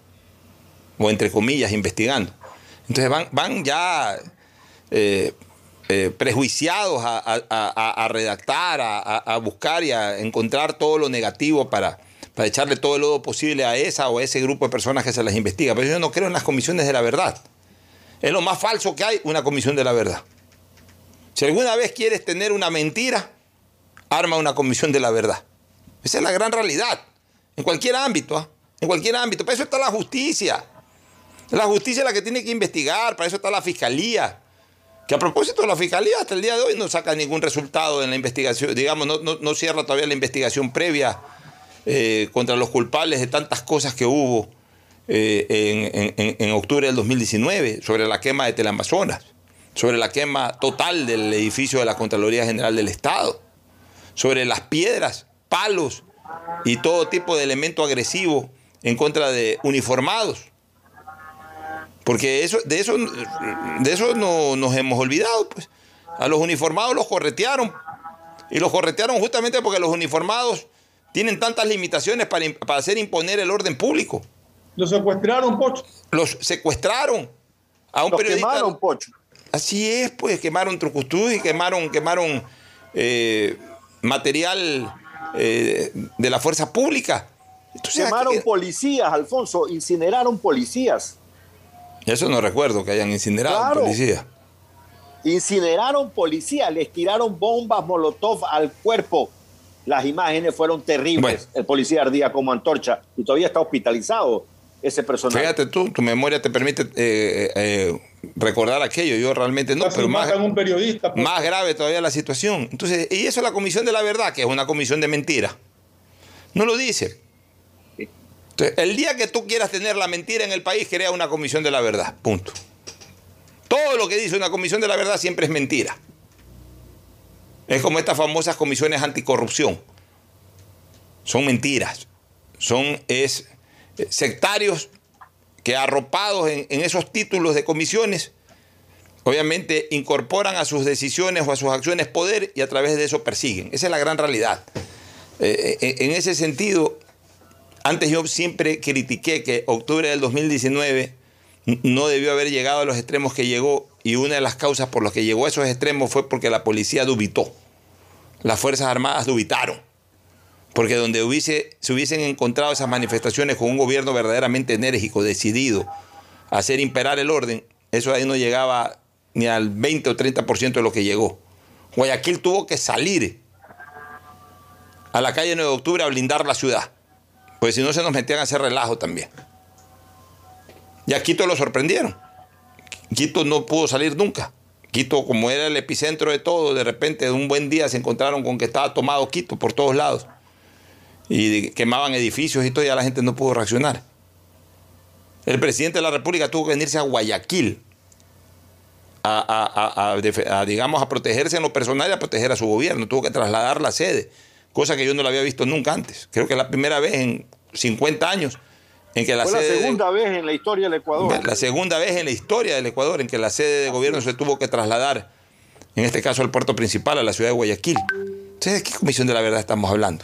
O entre comillas, investigando. Entonces van, van ya. Eh, eh, prejuiciados a, redactar, a, buscar y a encontrar todo lo negativo para, para echarle todo el lodo posible a esa o a ese grupo de personas que se las investiga. Pero yo no creo en las comisiones de la verdad. Es lo más falso que hay, una comisión de la verdad. Si alguna vez quieres tener una mentira, arma una comisión de la verdad. Esa es la gran realidad. En cualquier ámbito, ¿eh? en cualquier ámbito. Para eso está la justicia. La justicia es la que tiene que investigar, para eso está la fiscalía. Que a propósito, la fiscalía hasta el día de hoy no saca ningún resultado en la investigación, digamos, no, cierra todavía la investigación previa eh, contra los culpables de tantas cosas que hubo eh, en, en, en, octubre del 2019 sobre la quema de Teleamazonas, sobre la quema total del edificio de la Contraloría General del Estado, sobre las piedras, palos y todo tipo de elemento agresivo en contra de uniformados. Porque eso, de eso, de eso no nos hemos olvidado. Pues. A los uniformados los corretearon. Y los corretearon justamente porque los uniformados tienen tantas limitaciones para, para hacer imponer el orden público. Los secuestraron, Pocho. Los secuestraron a un los periodista. quemaron, Pocho. Así es, pues quemaron trucustú y quemaron, quemaron eh, material eh, de la fuerza pública. Entonces, quemaron aquí... policías, Alfonso, incineraron policías. Eso no recuerdo que hayan incinerado claro. policía. Incineraron policía, les tiraron bombas molotov al cuerpo. Las imágenes fueron terribles. Bueno. El policía ardía como antorcha y todavía está hospitalizado ese personaje. Fíjate tú, tu memoria te permite eh, eh, recordar aquello. Yo realmente no, Casi pero más, un periodista, pues. más grave todavía la situación. Entonces, y eso es la comisión de la verdad, que es una comisión de mentira. No lo dice. El día que tú quieras tener la mentira en el país, crea una comisión de la verdad. Punto. Todo lo que dice una comisión de la verdad siempre es mentira. Es como estas famosas comisiones anticorrupción. Son mentiras. Son es, eh, sectarios que arropados en, en esos títulos de comisiones, obviamente incorporan a sus decisiones o a sus acciones poder y a través de eso persiguen. Esa es la gran realidad. Eh, eh, en ese sentido, antes yo siempre critiqué que octubre del 2019 n- no debió haber llegado a los extremos que llegó y una de las causas por las que llegó a esos extremos fue porque la policía dubitó. Las Fuerzas Armadas dubitaron. Porque donde hubiese, se hubiesen encontrado esas manifestaciones con un gobierno verdaderamente enérgico, decidido a hacer imperar el orden, eso ahí no llegaba ni al 20 o 30% de lo que llegó. Guayaquil tuvo que salir a la calle 9 de octubre a blindar la ciudad. Pues si no se nos metían a hacer relajo también. Y a Quito lo sorprendieron. Quito no pudo salir nunca. Quito, como era el epicentro de todo, de repente de un buen día se encontraron con que estaba tomado Quito por todos lados. Y quemaban edificios y todo, ya la gente no pudo reaccionar. El presidente de la República tuvo que venirse a Guayaquil a, digamos, a protegerse en lo personal y a proteger a su gobierno. Tuvo que trasladar la sede, cosa que yo no la había visto nunca antes. Creo que es la primera vez en 50 años en que la Fue la sede... de- segunda vez en la historia del Ecuador. la segunda vez en la historia del Ecuador en que la sede de gobierno se tuvo que trasladar, en este caso al puerto principal, a la ciudad de Guayaquil. Entonces, ¿de qué comisión de la verdad estamos hablando?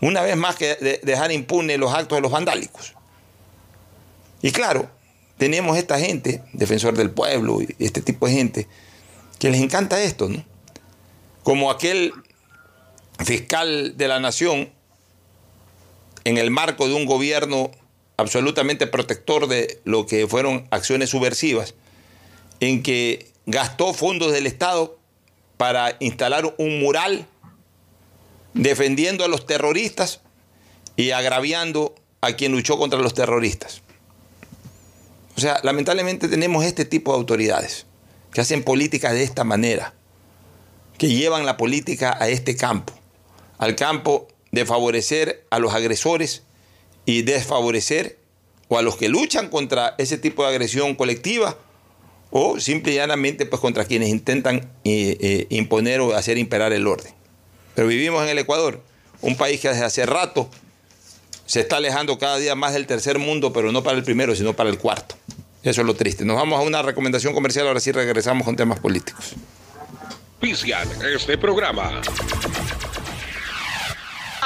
Una vez más que de- dejar impune los actos de los vandálicos. Y claro, tenemos esta gente, defensor del pueblo, y este tipo de gente, que les encanta esto, ¿no? Como aquel fiscal de la nación, en el marco de un gobierno absolutamente protector de lo que fueron acciones subversivas, en que gastó fondos del Estado para instalar un mural defendiendo a los terroristas y agraviando a quien luchó contra los terroristas. O sea, lamentablemente tenemos este tipo de autoridades que hacen política de esta manera, que llevan la política a este campo, al campo de favorecer a los agresores y desfavorecer o a los que luchan contra ese tipo de agresión colectiva o simple y llanamente pues contra quienes intentan eh, eh, imponer o hacer imperar el orden. Pero vivimos en el Ecuador, un país que desde hace rato se está alejando cada día más del tercer mundo, pero no para el primero, sino para el cuarto. Eso es lo triste. Nos vamos a una recomendación comercial, ahora sí regresamos con temas políticos. Este programa.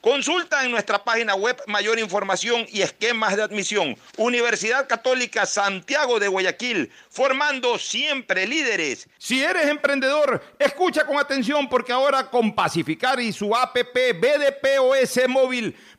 Consulta en nuestra página web mayor información y esquemas de admisión. Universidad Católica Santiago de Guayaquil, formando siempre líderes. Si eres emprendedor, escucha con atención porque ahora con Pacificar y su APP BDPOS móvil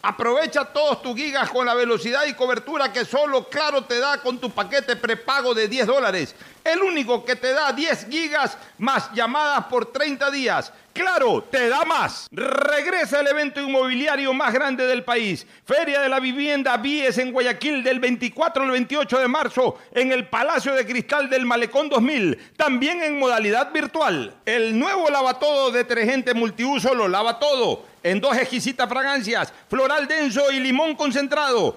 Aprovecha todos tus gigas con la velocidad y cobertura que solo Claro te da con tu paquete prepago de 10 dólares. El único que te da 10 gigas más llamadas por 30 días. Claro, te da más. Regresa el evento inmobiliario más grande del país. Feria de la Vivienda Vies en Guayaquil del 24 al 28 de marzo en el Palacio de Cristal del Malecón 2000. También en modalidad virtual. El nuevo lavatodo detergente multiuso lo lava todo en dos exquisitas fragancias, floral denso y limón concentrado.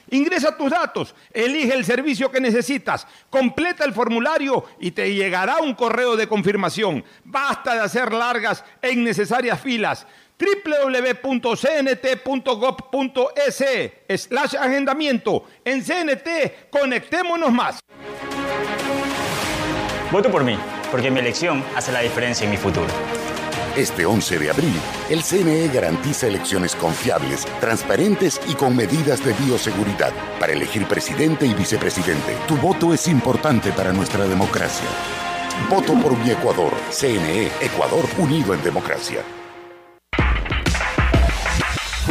Ingresa tus datos, elige el servicio que necesitas, completa el formulario y te llegará un correo de confirmación. Basta de hacer largas e innecesarias filas www.cnt.gov.es slash agendamiento. En CNT, conectémonos más. Voto por mí, porque mi elección hace la diferencia en mi futuro. Este 11 de abril, el CNE garantiza elecciones confiables, transparentes y con medidas de bioseguridad para elegir presidente y vicepresidente. Tu voto es importante para nuestra democracia. Voto por mi Ecuador. CNE, Ecuador unido en democracia.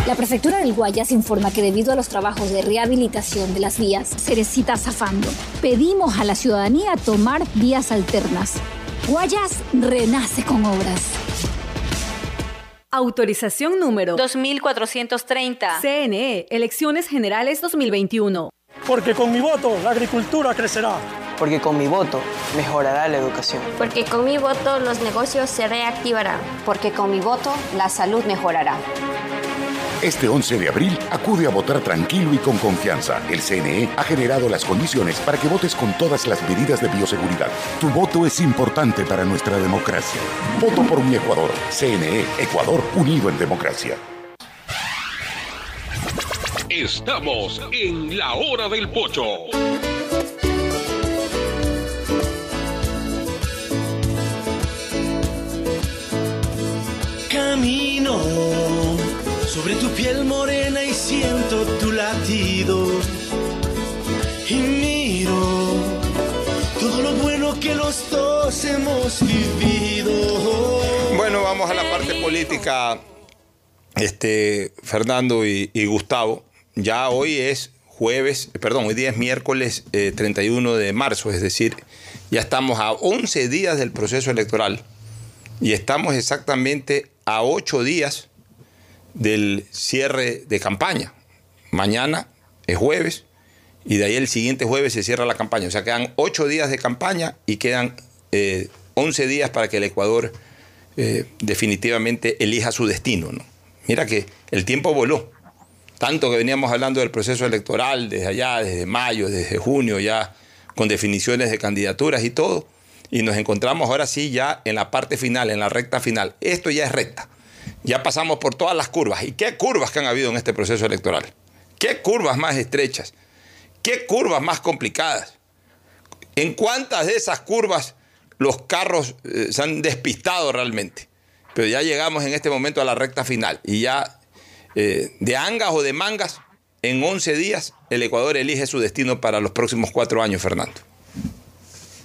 La prefectura del Guayas informa que debido a los trabajos de rehabilitación de las vías, Cerecita zafando, pedimos a la ciudadanía tomar vías alternas. Guayas renace con obras. Autorización número 2430. CNE, Elecciones Generales 2021. Porque con mi voto la agricultura crecerá. Porque con mi voto mejorará la educación. Porque con mi voto los negocios se reactivarán. Porque con mi voto la salud mejorará. Este 11 de abril acude a votar tranquilo y con confianza. El CNE ha generado las condiciones para que votes con todas las medidas de bioseguridad. Tu voto es importante para nuestra democracia. Voto por mi Ecuador. CNE, Ecuador unido en democracia. Estamos en la hora del pocho. Camino sobre tu piel morena y siento tu latido. Y miro todo lo bueno que los dos hemos vivido. Bueno, vamos a la parte política, este, Fernando y, y Gustavo. Ya hoy es jueves, perdón, hoy día es miércoles eh, 31 de marzo, es decir, ya estamos a 11 días del proceso electoral y estamos exactamente a 8 días del cierre de campaña. Mañana es jueves y de ahí el siguiente jueves se cierra la campaña. O sea, quedan 8 días de campaña y quedan eh, 11 días para que el Ecuador eh, definitivamente elija su destino. ¿no? Mira que el tiempo voló. Tanto que veníamos hablando del proceso electoral desde allá, desde mayo, desde junio, ya con definiciones de candidaturas y todo. Y nos encontramos ahora sí ya en la parte final, en la recta final. Esto ya es recta. Ya pasamos por todas las curvas. ¿Y qué curvas que han habido en este proceso electoral? ¿Qué curvas más estrechas? ¿Qué curvas más complicadas? ¿En cuántas de esas curvas los carros eh, se han despistado realmente? Pero ya llegamos en este momento a la recta final y ya eh, de angas o de mangas, en 11 días el Ecuador elige su destino para los próximos cuatro años, Fernando.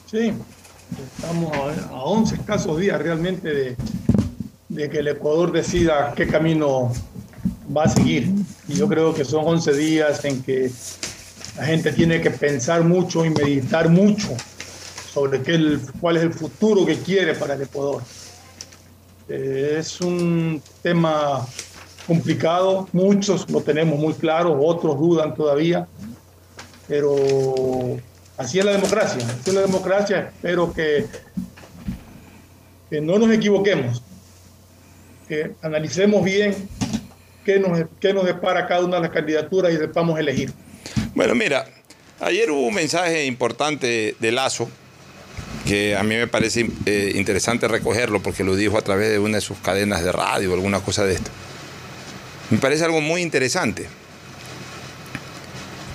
Sí, estamos a, a 11 escasos días realmente de, de que el Ecuador decida qué camino va a seguir. Y yo creo que son 11 días en que la gente tiene que pensar mucho y meditar mucho sobre qué cuál es el futuro que quiere para el Ecuador. Eh, es un tema complicado, muchos lo tenemos muy claro, otros dudan todavía, pero así es la democracia, así es la democracia, espero que no nos equivoquemos, que analicemos bien qué nos, qué nos depara cada una de las candidaturas y sepamos elegir. Bueno, mira, ayer hubo un mensaje importante de Lazo, que a mí me parece eh, interesante recogerlo porque lo dijo a través de una de sus cadenas de radio alguna cosa de esto. Me parece algo muy interesante.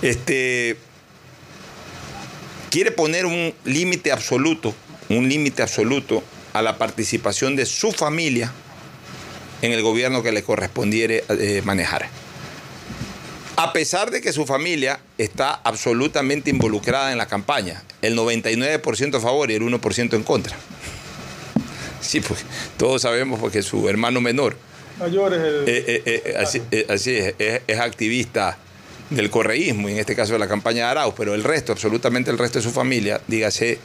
Este, quiere poner un límite absoluto, un límite absoluto a la participación de su familia en el gobierno que le correspondiere eh, manejar. A pesar de que su familia está absolutamente involucrada en la campaña, el 99% a favor y el 1% en contra. Sí, pues todos sabemos porque su hermano menor Mayor es el... eh, eh, así, así es, es, es activista del correísmo, y en este caso de la campaña de Arauz, pero el resto, absolutamente el resto de su familia, dígase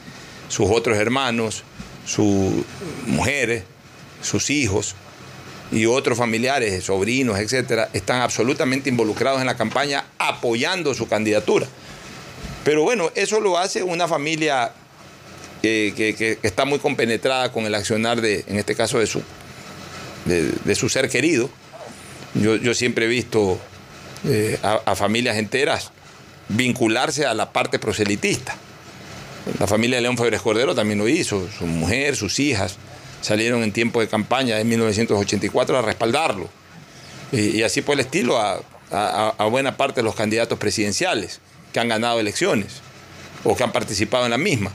sus otros hermanos, sus mujeres, sus hijos y otros familiares, sobrinos, etcétera, están absolutamente involucrados en la campaña apoyando su candidatura. Pero bueno, eso lo hace una familia que, que- que- está muy compenetrada con el accionar de, en este caso, de su, de, su ser querido. Yo, yo siempre he visto eh, a, a familias enteras vincularse a la parte proselitista. La familia de León Febres Cordero también lo hizo, su mujer, sus hijas salieron en tiempo de campaña en 1984 a respaldarlo. Y, así por el estilo a buena parte de los candidatos presidenciales que han ganado elecciones o que han participado en la misma.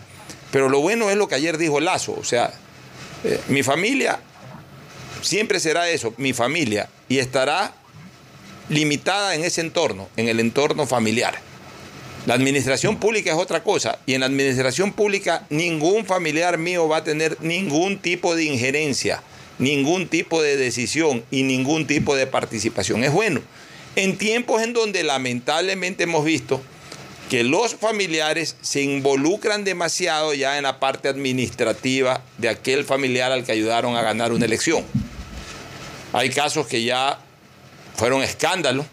Pero lo bueno es lo que ayer dijo Lazo, o sea, eh, mi familia siempre será eso, mi familia, y estará limitada en ese entorno, en el entorno familiar. La administración pública es otra cosa y en la administración pública ningún familiar mío va a tener ningún tipo de injerencia, ningún tipo de decisión y ningún tipo de participación. Es bueno. En tiempos en donde lamentablemente hemos visto que los familiares se involucran demasiado ya en la parte administrativa de aquel familiar al que ayudaron a ganar una elección. Hay casos que ya fueron escándalos,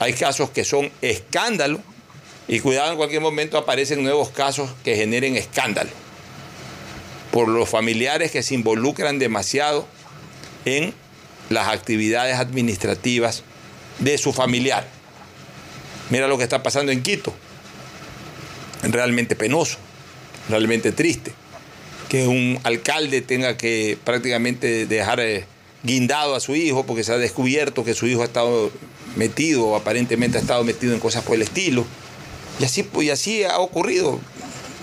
hay casos que son escándalos y cuidado en cualquier momento aparecen nuevos casos que generen escándalo por los familiares que se involucran demasiado en las actividades administrativas de su familiar. Mira lo que está pasando en Quito. Realmente penoso, realmente triste. Que un alcalde tenga que prácticamente dejar eh, guindado a su hijo porque se ha descubierto que su hijo ha estado metido o aparentemente ha estado metido en cosas por el estilo. Y así, y así ha ocurrido.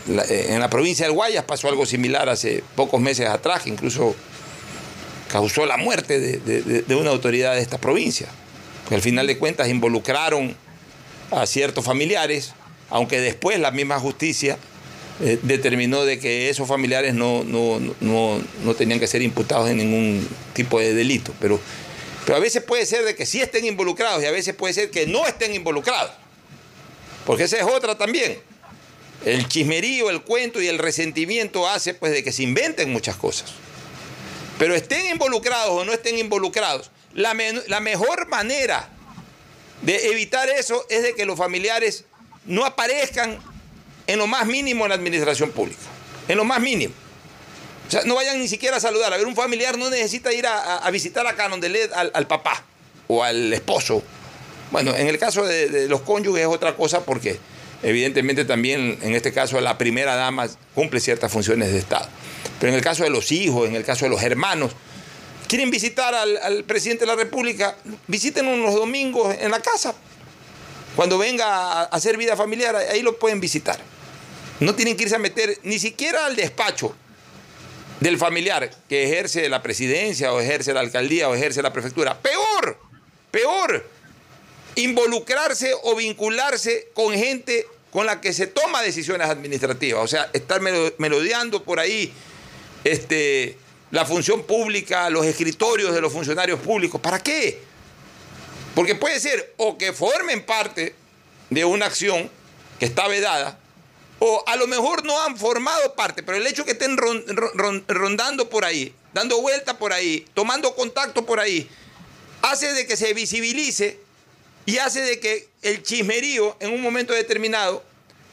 Eh, en la provincia del Guayas pasó algo similar hace pocos meses atrás, que incluso causó la muerte de, una autoridad de esta provincia. Al final de cuentas involucraron a ciertos familiares, aunque después la misma justicia eh, determinó de que esos familiares no, no, no, no tenían que ser imputados en ningún tipo de delito. Pero, pero a veces puede ser de que sí estén involucrados y a veces puede ser que no estén involucrados. Porque esa es otra también. El chismerío, el cuento y el resentimiento hace pues de que se inventen muchas cosas. Pero estén involucrados o no estén involucrados, la, men- la mejor manera de evitar eso es de que los familiares no aparezcan en lo más mínimo en la administración pública. En lo más mínimo. O sea, no vayan ni siquiera a saludar. A ver, un familiar no necesita ir a, visitar a Carondelet al, al papá o al esposo. Bueno, en el caso de, los cónyuges es otra cosa porque evidentemente también en este caso la primera dama cumple ciertas funciones de Estado. Pero en el caso de los hijos, en el caso de los hermanos, quieren visitar al, al presidente de la República, visítenlo los domingos en la casa. Cuando venga a hacer vida familiar, ahí lo pueden visitar. No tienen que irse a meter ni siquiera al despacho del familiar que ejerce la presidencia o ejerce la alcaldía o ejerce la prefectura. Peor, peor, involucrarse o vincularse con gente con la que se toma decisiones administrativas. O sea, estar melodeando por ahí este, la función pública, los escritorios de los funcionarios públicos. ¿Para qué? Porque puede ser o que formen parte de una acción que está vedada, o a lo mejor no han formado parte, pero el hecho que estén ron- ron- rondando por ahí, dando vuelta por ahí, tomando contacto por ahí, hace de que se visibilice y hace de que el chismerío en un momento determinado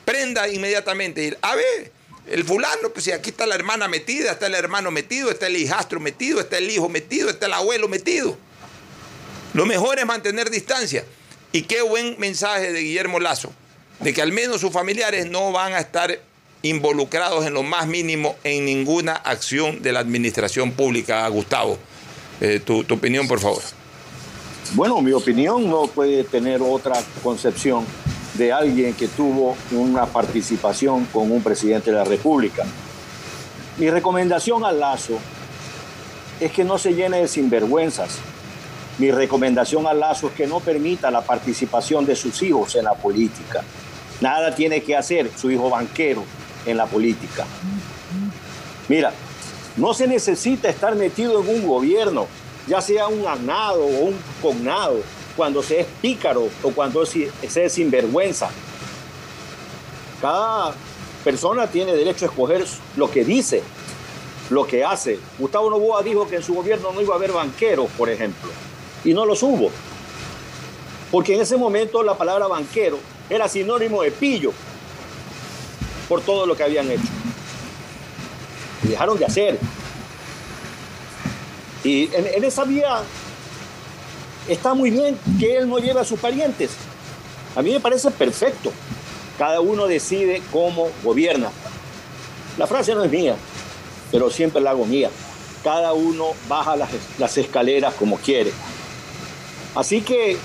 prenda inmediatamente. Ir, A ver, el fulano, pues si aquí está la hermana metida, está el hermano metido, está el hijastro metido, está el hijo metido, está el abuelo metido. Lo mejor es mantener distancia. Y qué buen mensaje de Guillermo Lazo, de que al menos sus familiares no van a estar involucrados en lo más mínimo en ninguna acción de la administración pública. Gustavo, eh, tu, tu opinión, por favor. Bueno, mi opinión no puede tener otra concepción de alguien que tuvo una participación con un presidente de la República. Mi recomendación al Lazo es que no se llene de sinvergüenzas. Mi recomendación al Lazo es que no permita la participación de sus hijos en la política. Nada tiene que hacer su hijo banquero en la política. Mira, no se necesita estar metido en un gobierno, ya sea un anado o un cognado, cuando se es pícaro o cuando se es sinvergüenza. Cada persona tiene derecho a escoger lo que dice, lo que hace. Gustavo Novoa dijo que en su gobierno no iba a haber banqueros, por ejemplo, y no los hubo. Porque en ese momento la palabra banquero era sinónimo de pillo por todo lo que habían hecho. Y dejaron de hacer. Y en, esa vía está muy bien que él no lleve a sus parientes. A mí me parece perfecto. Cada uno decide cómo gobierna. La frase no es mía, pero siempre la hago mía. Cada uno baja las, las escaleras como quiere. Así que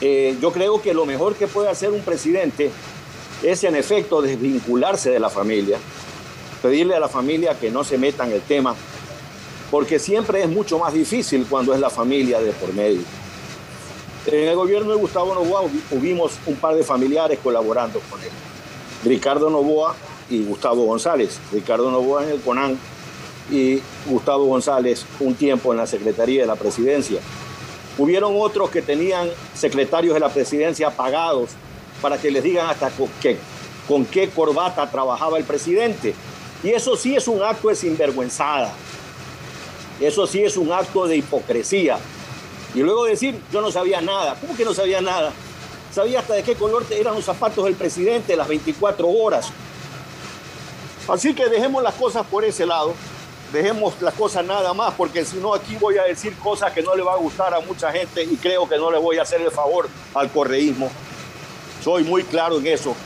eh, yo creo que lo mejor que puede hacer un presidente es en efecto desvincularse de la familia, pedirle a la familia que no se meta en el tema, porque siempre es mucho más difícil cuando es la familia de por medio. En el gobierno de Gustavo Novoa hubimos un par de familiares colaborando con él. Ricardo Novoa y Gustavo González. Ricardo Novoa en el CONAN y Gustavo González un tiempo en la Secretaría de la Presidencia. Hubieron otros que tenían secretarios de la presidencia pagados para que les digan hasta qué, con qué corbata trabajaba el presidente. Y eso sí es un acto de sinvergüenzada. Eso sí es un acto de hipocresía. Y luego decir, yo no sabía nada. ¿Cómo que no sabía nada? Sabía hasta de qué color eran los zapatos del presidente las 24 horas. Así que dejemos las cosas por ese lado. Dejemos las cosas nada más, porque si no aquí voy a decir cosas que no le va a gustar a mucha gente y creo que no le voy a hacer el favor al correísmo. Soy muy claro en eso.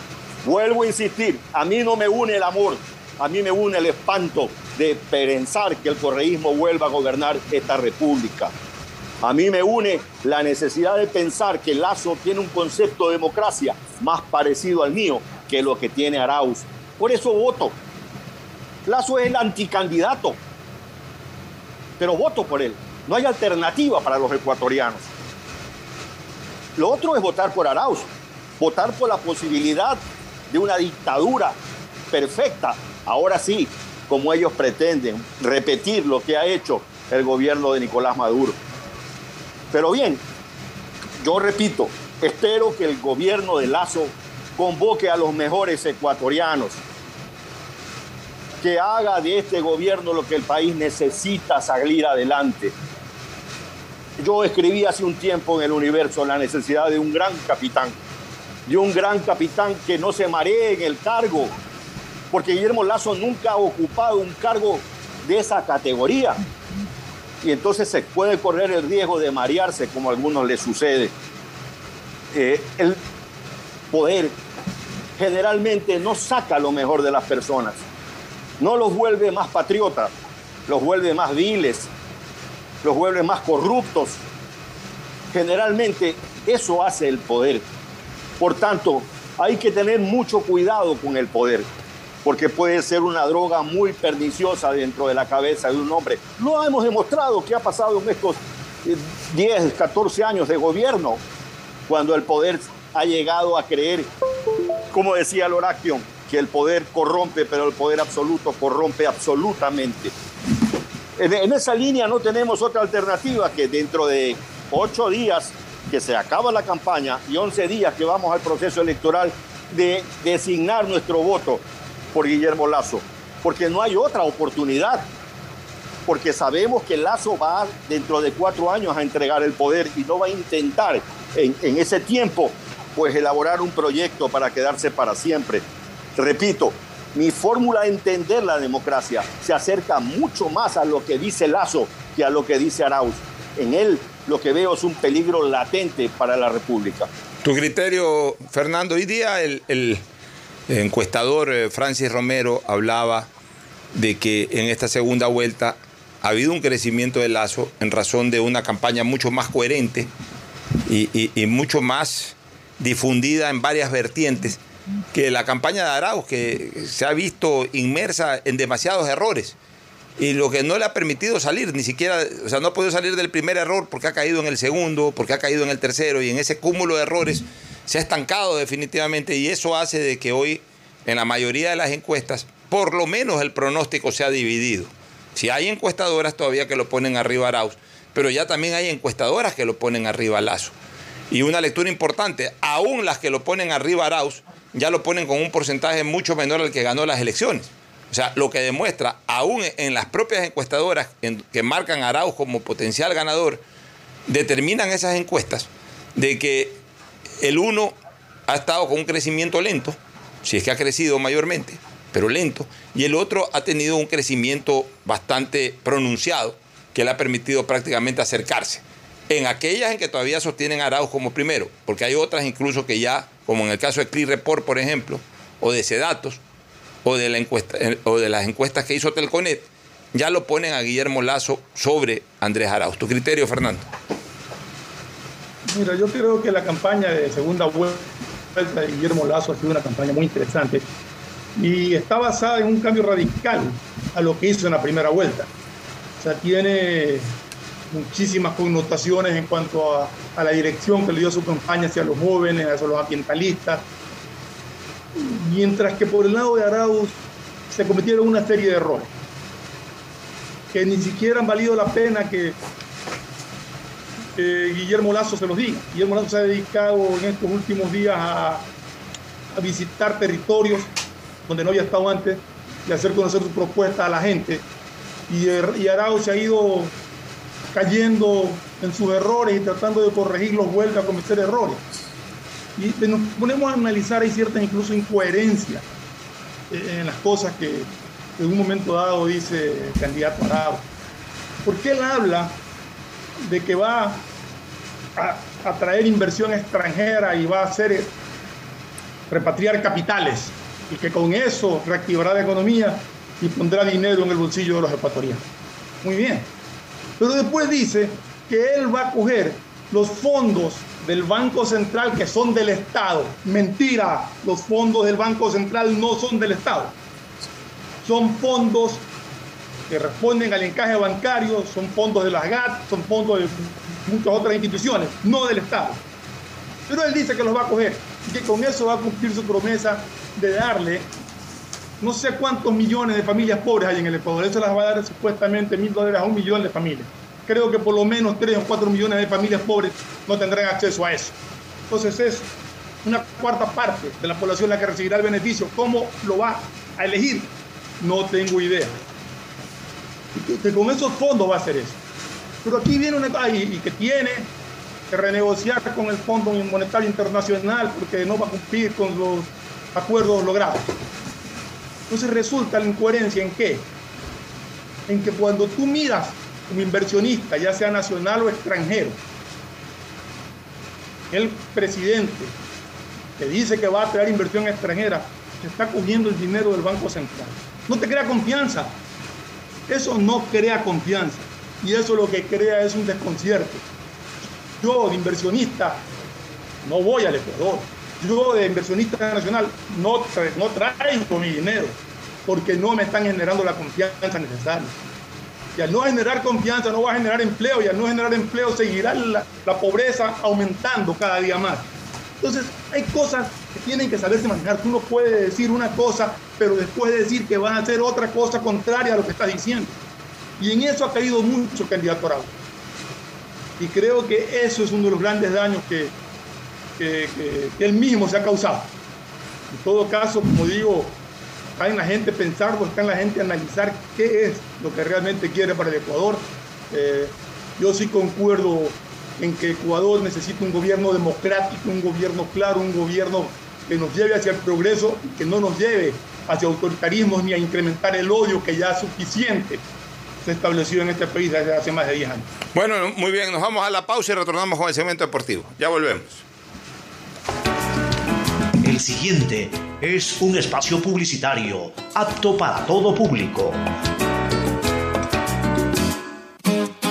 Vuelvo a insistir, a mí no me une el amor, a mí me une el espanto de pensar que el correísmo vuelva a gobernar esta república. A mí me une la necesidad de pensar que Lazo tiene un concepto de democracia más parecido al mío que lo que tiene Arauz. Por eso voto. Lazo es el anticandidato, pero voto por él. No hay alternativa para los ecuatorianos. Lo otro es votar por Arauz, votar por la posibilidad de una dictadura perfecta, ahora sí, como ellos pretenden, repetir lo que ha hecho el gobierno de Nicolás Maduro. Pero bien, yo repito, espero que el gobierno de Lazo convoque a los mejores ecuatorianos, que haga de este gobierno lo que el país necesita salir adelante. Yo escribí hace un tiempo en el universo la necesidad de un gran capitán, de un gran capitán que no se maree en el cargo, porque Guillermo Lazo nunca ha ocupado un cargo de esa categoría. Y entonces se puede correr el riesgo de marearse como a algunos les sucede. Eh, el poder generalmente no saca lo mejor de las personas, no los vuelve más patriotas, los vuelve más viles, los vuelve más corruptos. Generalmente eso hace el poder. Por tanto, hay que tener mucho cuidado con el poder, porque puede ser una droga muy perniciosa dentro de la cabeza de un hombre. Lo hemos demostrado que ha pasado en estos 10, 14 años de gobierno, cuando el poder ha llegado a creer, como decía Loraction, que el poder corrompe, pero el poder absoluto corrompe absolutamente. En, en esa línea no tenemos otra alternativa que dentro de ocho días que se acaba la campaña y 11 días que vamos al proceso electoral de designar nuestro voto por Guillermo Lazo, porque no hay otra oportunidad, porque sabemos que Lazo va dentro de cuatro años a entregar el poder y no va a intentar en, ese tiempo pues elaborar un proyecto para quedarse para siempre. Repito, mi fórmula de entender la democracia se acerca mucho más a lo que dice Lazo que a lo que dice Arauz. En él lo que veo es un peligro latente para la República. Tu criterio, Fernando, hoy día el encuestador eh, Francis Romero hablaba de que en esta segunda vuelta ha habido un crecimiento de Lazo en razón de una campaña mucho más coherente y, mucho más difundida en varias vertientes, que la campaña de Arauz, que se ha visto inmersa en demasiados errores, y lo que no le ha permitido salir, ni siquiera, o sea, no ha podido salir del primer error porque ha caído en el segundo, porque ha caído en el tercero, y en ese cúmulo de errores se ha estancado definitivamente, y eso hace de que hoy, en la mayoría de las encuestas, por lo menos el pronóstico se ha dividido. Si hay encuestadoras todavía que lo ponen arriba a Arauz, pero ya también hay encuestadoras que lo ponen arriba a Lazo. Y una lectura importante, aún las que lo ponen arriba a Arauz, ya lo ponen con un porcentaje mucho menor al que ganó las elecciones. O sea, lo que demuestra, aún en las propias encuestadoras que marcan a Arauz como potencial ganador, determinan esas encuestas de que el uno ha estado con un crecimiento lento, si es que ha crecido mayormente, pero lento, y el otro ha tenido un crecimiento bastante pronunciado que le ha permitido prácticamente acercarse. En aquellas en que todavía sostienen a Arauz como primero, porque hay otras incluso que ya, como en el caso de Clear Report, por ejemplo, o de Sedatos, o de, eh, o de las encuestas que hizo Telconet, ya lo ponen a Guillermo Lazo sobre Andrés Arauz. ¿Tu criterio, Fernando? Mira, yo creo que la campaña de segunda vuelta de Guillermo Lazo ha sido una campaña muy interesante y está basada en un cambio radical a lo que hizo en la primera vuelta. O sea, tiene muchísimas connotaciones en cuanto a, la dirección que le dio su campaña hacia los jóvenes, hacia los ambientalistas, mientras que por el lado de Arauz se cometieron una serie de errores que ni siquiera han valido la pena que Guillermo Lazo se los diga. Guillermo Lazo se ha dedicado en estos últimos días a, visitar territorios donde no había estado antes y hacer conocer su propuesta a la gente. Y, y Arauz se ha ido cayendo en sus errores y tratando de corregirlos, vuelve a cometer errores. Y nos ponemos a analizar, hay ciertas incluso incoherencias en las cosas que en un momento dado dice el candidato Arauz. Porque él habla de que va a atraer inversión extranjera y va a hacer repatriar capitales y que con eso reactivará la economía y pondrá dinero en el bolsillo de los ecuatorianos. Muy bien. Pero después dice que él va a coger los fondos del Banco Central que son del Estado. Mentira, los fondos del Banco Central no son del Estado. Son fondos que responden al encaje bancario, son fondos de las GAT, son fondos de muchas otras instituciones, no del Estado. Pero él dice que los va a coger y que con eso va a cumplir su promesa de darle no sé cuántos millones de familias pobres hay en el Ecuador. Eso las va a dar supuestamente mil dólares a un millón de familias. Creo que por lo menos tres o cuatro millones de familias pobres no tendrán acceso a eso. Entonces es una cuarta parte de la población la que recibirá el beneficio. ¿Cómo lo va a elegir? No tengo idea. Que con esos fondos va a hacer eso. Pero aquí viene una y, y que tiene que renegociar con el Fondo Monetario Internacional porque no va a cumplir con los acuerdos logrados. Entonces resulta la incoherencia en qué? En que cuando tú miras como inversionista, ya sea nacional o extranjero, el presidente que dice que va a traer inversión extranjera, se está cogiendo el dinero del Banco Central. No te crea confianza. Eso no crea confianza. Y eso lo que crea es un desconcierto. Yo, de inversionista, no voy al Ecuador yo de inversionista nacional no, no traigo mi dinero porque no me están generando la confianza necesaria. Y al no generar confianza no va a generar empleo y al no generar empleo seguirá la pobreza aumentando cada día más. Entonces hay cosas que tienen que saberse manejar. Tú no puedes decir una cosa, pero después de decir que vas a hacer otra cosa contraria a lo que estás diciendo. Y en eso ha caído mucho el candidato Araujo. Y creo que eso es uno de los grandes daños que, él mismo se ha causado. En todo caso, como digo, está en la gente pensarlo, está en la gente analizar qué es lo que realmente quiere para el Ecuador. Eh, yo sí concuerdo en que Ecuador necesita un gobierno democrático, un gobierno claro, un gobierno que nos lleve hacia el progreso y que no nos lleve hacia autoritarismos ni a incrementar el odio que ya es suficiente se estableció en este país desde hace más de 10 años. Bueno, muy bien, nos vamos a la pausa y retornamos con el segmento deportivo. Ya volvemos. El siguiente es un espacio publicitario apto para todo público.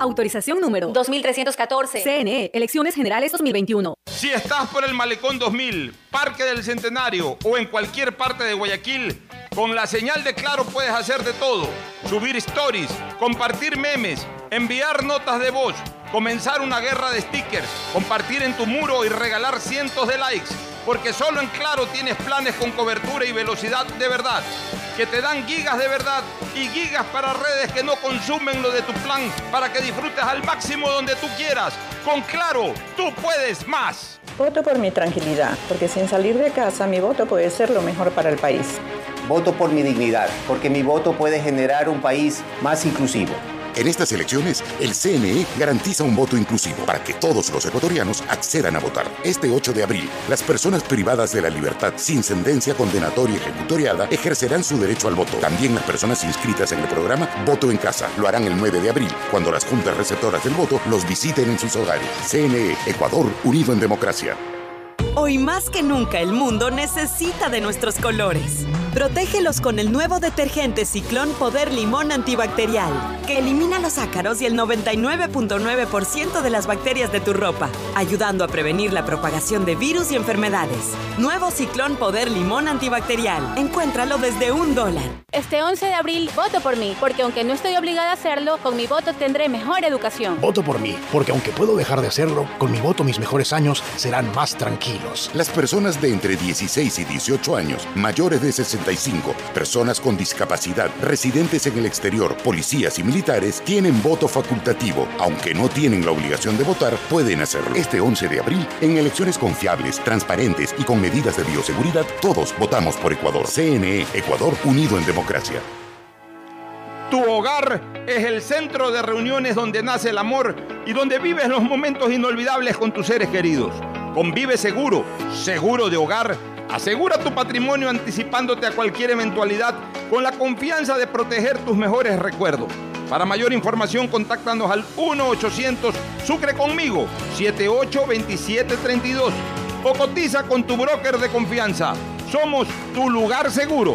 Autorización número 2314. CNE, Elecciones Generales 2021. Si estás por el Malecón 2000, Parque del Centenario o en cualquier parte de Guayaquil, con la señal de Claro puedes hacer de todo. Subir stories, compartir memes, enviar notas de voz, comenzar una guerra de stickers, compartir en tu muro y regalar cientos de likes. Porque solo en Claro tienes planes con cobertura y velocidad de verdad, que te dan gigas de verdad y gigas para redes que no consumen lo de tu plan para que disfrutes al máximo donde tú quieras. Con Claro, tú puedes más. Voto por mi tranquilidad, porque sin salir de casa mi voto puede ser lo mejor para el país. Voto por mi dignidad, porque mi voto puede generar un país más inclusivo. En estas elecciones, el CNE garantiza un voto inclusivo para que todos los ecuatorianos accedan a votar. Este 8 de abril, las personas privadas de la libertad sin sentencia condenatoria ejecutoriada ejercerán su derecho al voto. También las personas inscritas en el programa Voto en Casa lo harán el 9 de abril, cuando las juntas receptoras del voto los visiten en sus hogares. CNE, Ecuador, unido en democracia. Hoy más que nunca el mundo necesita de nuestros colores. Protégelos con el nuevo detergente Ciclón Poder Limón Antibacterial, que elimina los ácaros y el 99.9% de las bacterias de tu ropa, ayudando a prevenir la propagación de virus y enfermedades. Nuevo Ciclón Poder Limón Antibacterial. Encuéntralo desde un dólar. Este 11 de abril voto por mí, porque aunque no estoy obligada a hacerlo, con mi voto tendré mejor educación. Voto por mí, porque aunque puedo dejar de hacerlo, con mi voto mis mejores años serán más tranquilos. Las personas de entre 16 y 18 años, mayores de 65, personas con discapacidad, residentes en el exterior, policías y militares tienen voto facultativo. Aunque no tienen la obligación de votar, pueden hacerlo. Este 11 de abril, en elecciones confiables, transparentes y con medidas de bioseguridad, todos votamos por Ecuador. CNE, Ecuador unido en democracia. Tu hogar es el centro de reuniones donde nace el amor y donde vives los momentos inolvidables con tus seres queridos. Convive seguro, seguro de hogar. Asegura tu patrimonio anticipándote a cualquier eventualidad con la confianza de proteger tus mejores recuerdos. Para mayor información, contáctanos al 1-800 Sucre conmigo 782732 o cotiza con tu broker de confianza. Somos tu lugar seguro.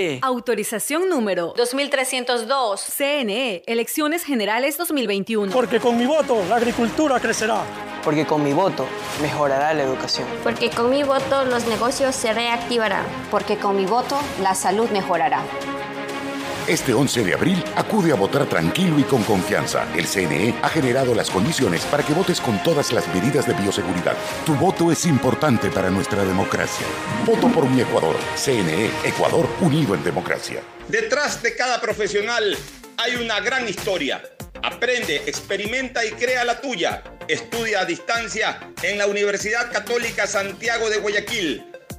Autorización número 2302. CNE, Elecciones Generales 2021. Porque con mi voto la agricultura crecerá. Porque con mi voto mejorará la educación. Porque con mi voto los negocios se reactivarán. Porque con mi voto la salud mejorará. Este 11 de abril acude a votar tranquilo y con confianza. El CNE ha generado las condiciones para que votes con todas las medidas de bioseguridad. Tu voto es importante para nuestra democracia. Voto por mi Ecuador. CNE, Ecuador unido en democracia. Detrás de cada profesional hay una gran historia. Aprende, experimenta y crea la tuya. Estudia a distancia en la Universidad Católica Santiago de Guayaquil.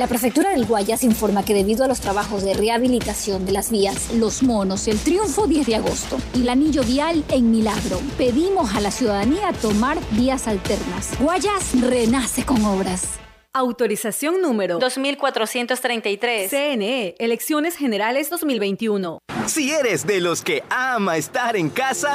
La prefectura del Guayas informa que debido a los trabajos de rehabilitación de las vías Los Monos, el Triunfo 10 de agosto y el anillo vial en Milagro, pedimos a la ciudadanía tomar vías alternas. Guayas renace con obras. Autorización número 2433. CNE, Elecciones Generales 2021. Si eres de los que ama estar en casa,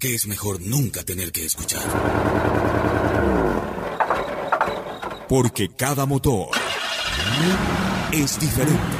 que es mejor nunca tener que escuchar. Porque cada motor es diferente.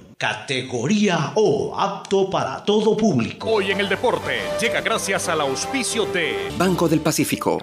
Categoría O, apto para todo público. Hoy en el deporte llega gracias al auspicio de Banco del Pacífico.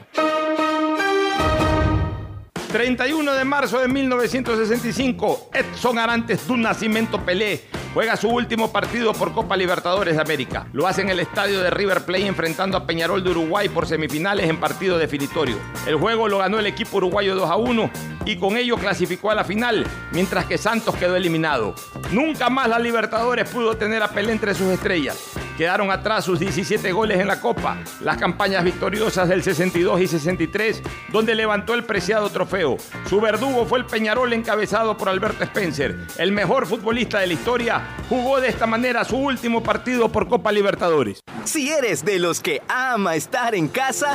31 de marzo de 1965, Edson Arantes un Nacimiento Pelé juega su último partido por Copa Libertadores de América. Lo hace en el estadio de River Plate enfrentando a Peñarol de Uruguay por semifinales en partido definitorio. El juego lo ganó el equipo uruguayo 2 a 1 y con ello clasificó a la final, mientras que Santos quedó eliminado. Nunca más la Libertadores pudo tener a Pelé entre sus estrellas. Quedaron atrás sus 17 goles en la Copa, las campañas victoriosas del 62 y 63, donde levantó el preciado trofeo. Su verdugo fue el Peñarol encabezado por Alberto Spencer, el mejor futbolista de la historia, jugó de esta manera su último partido por Copa Libertadores. Si eres de los que ama estar en casa,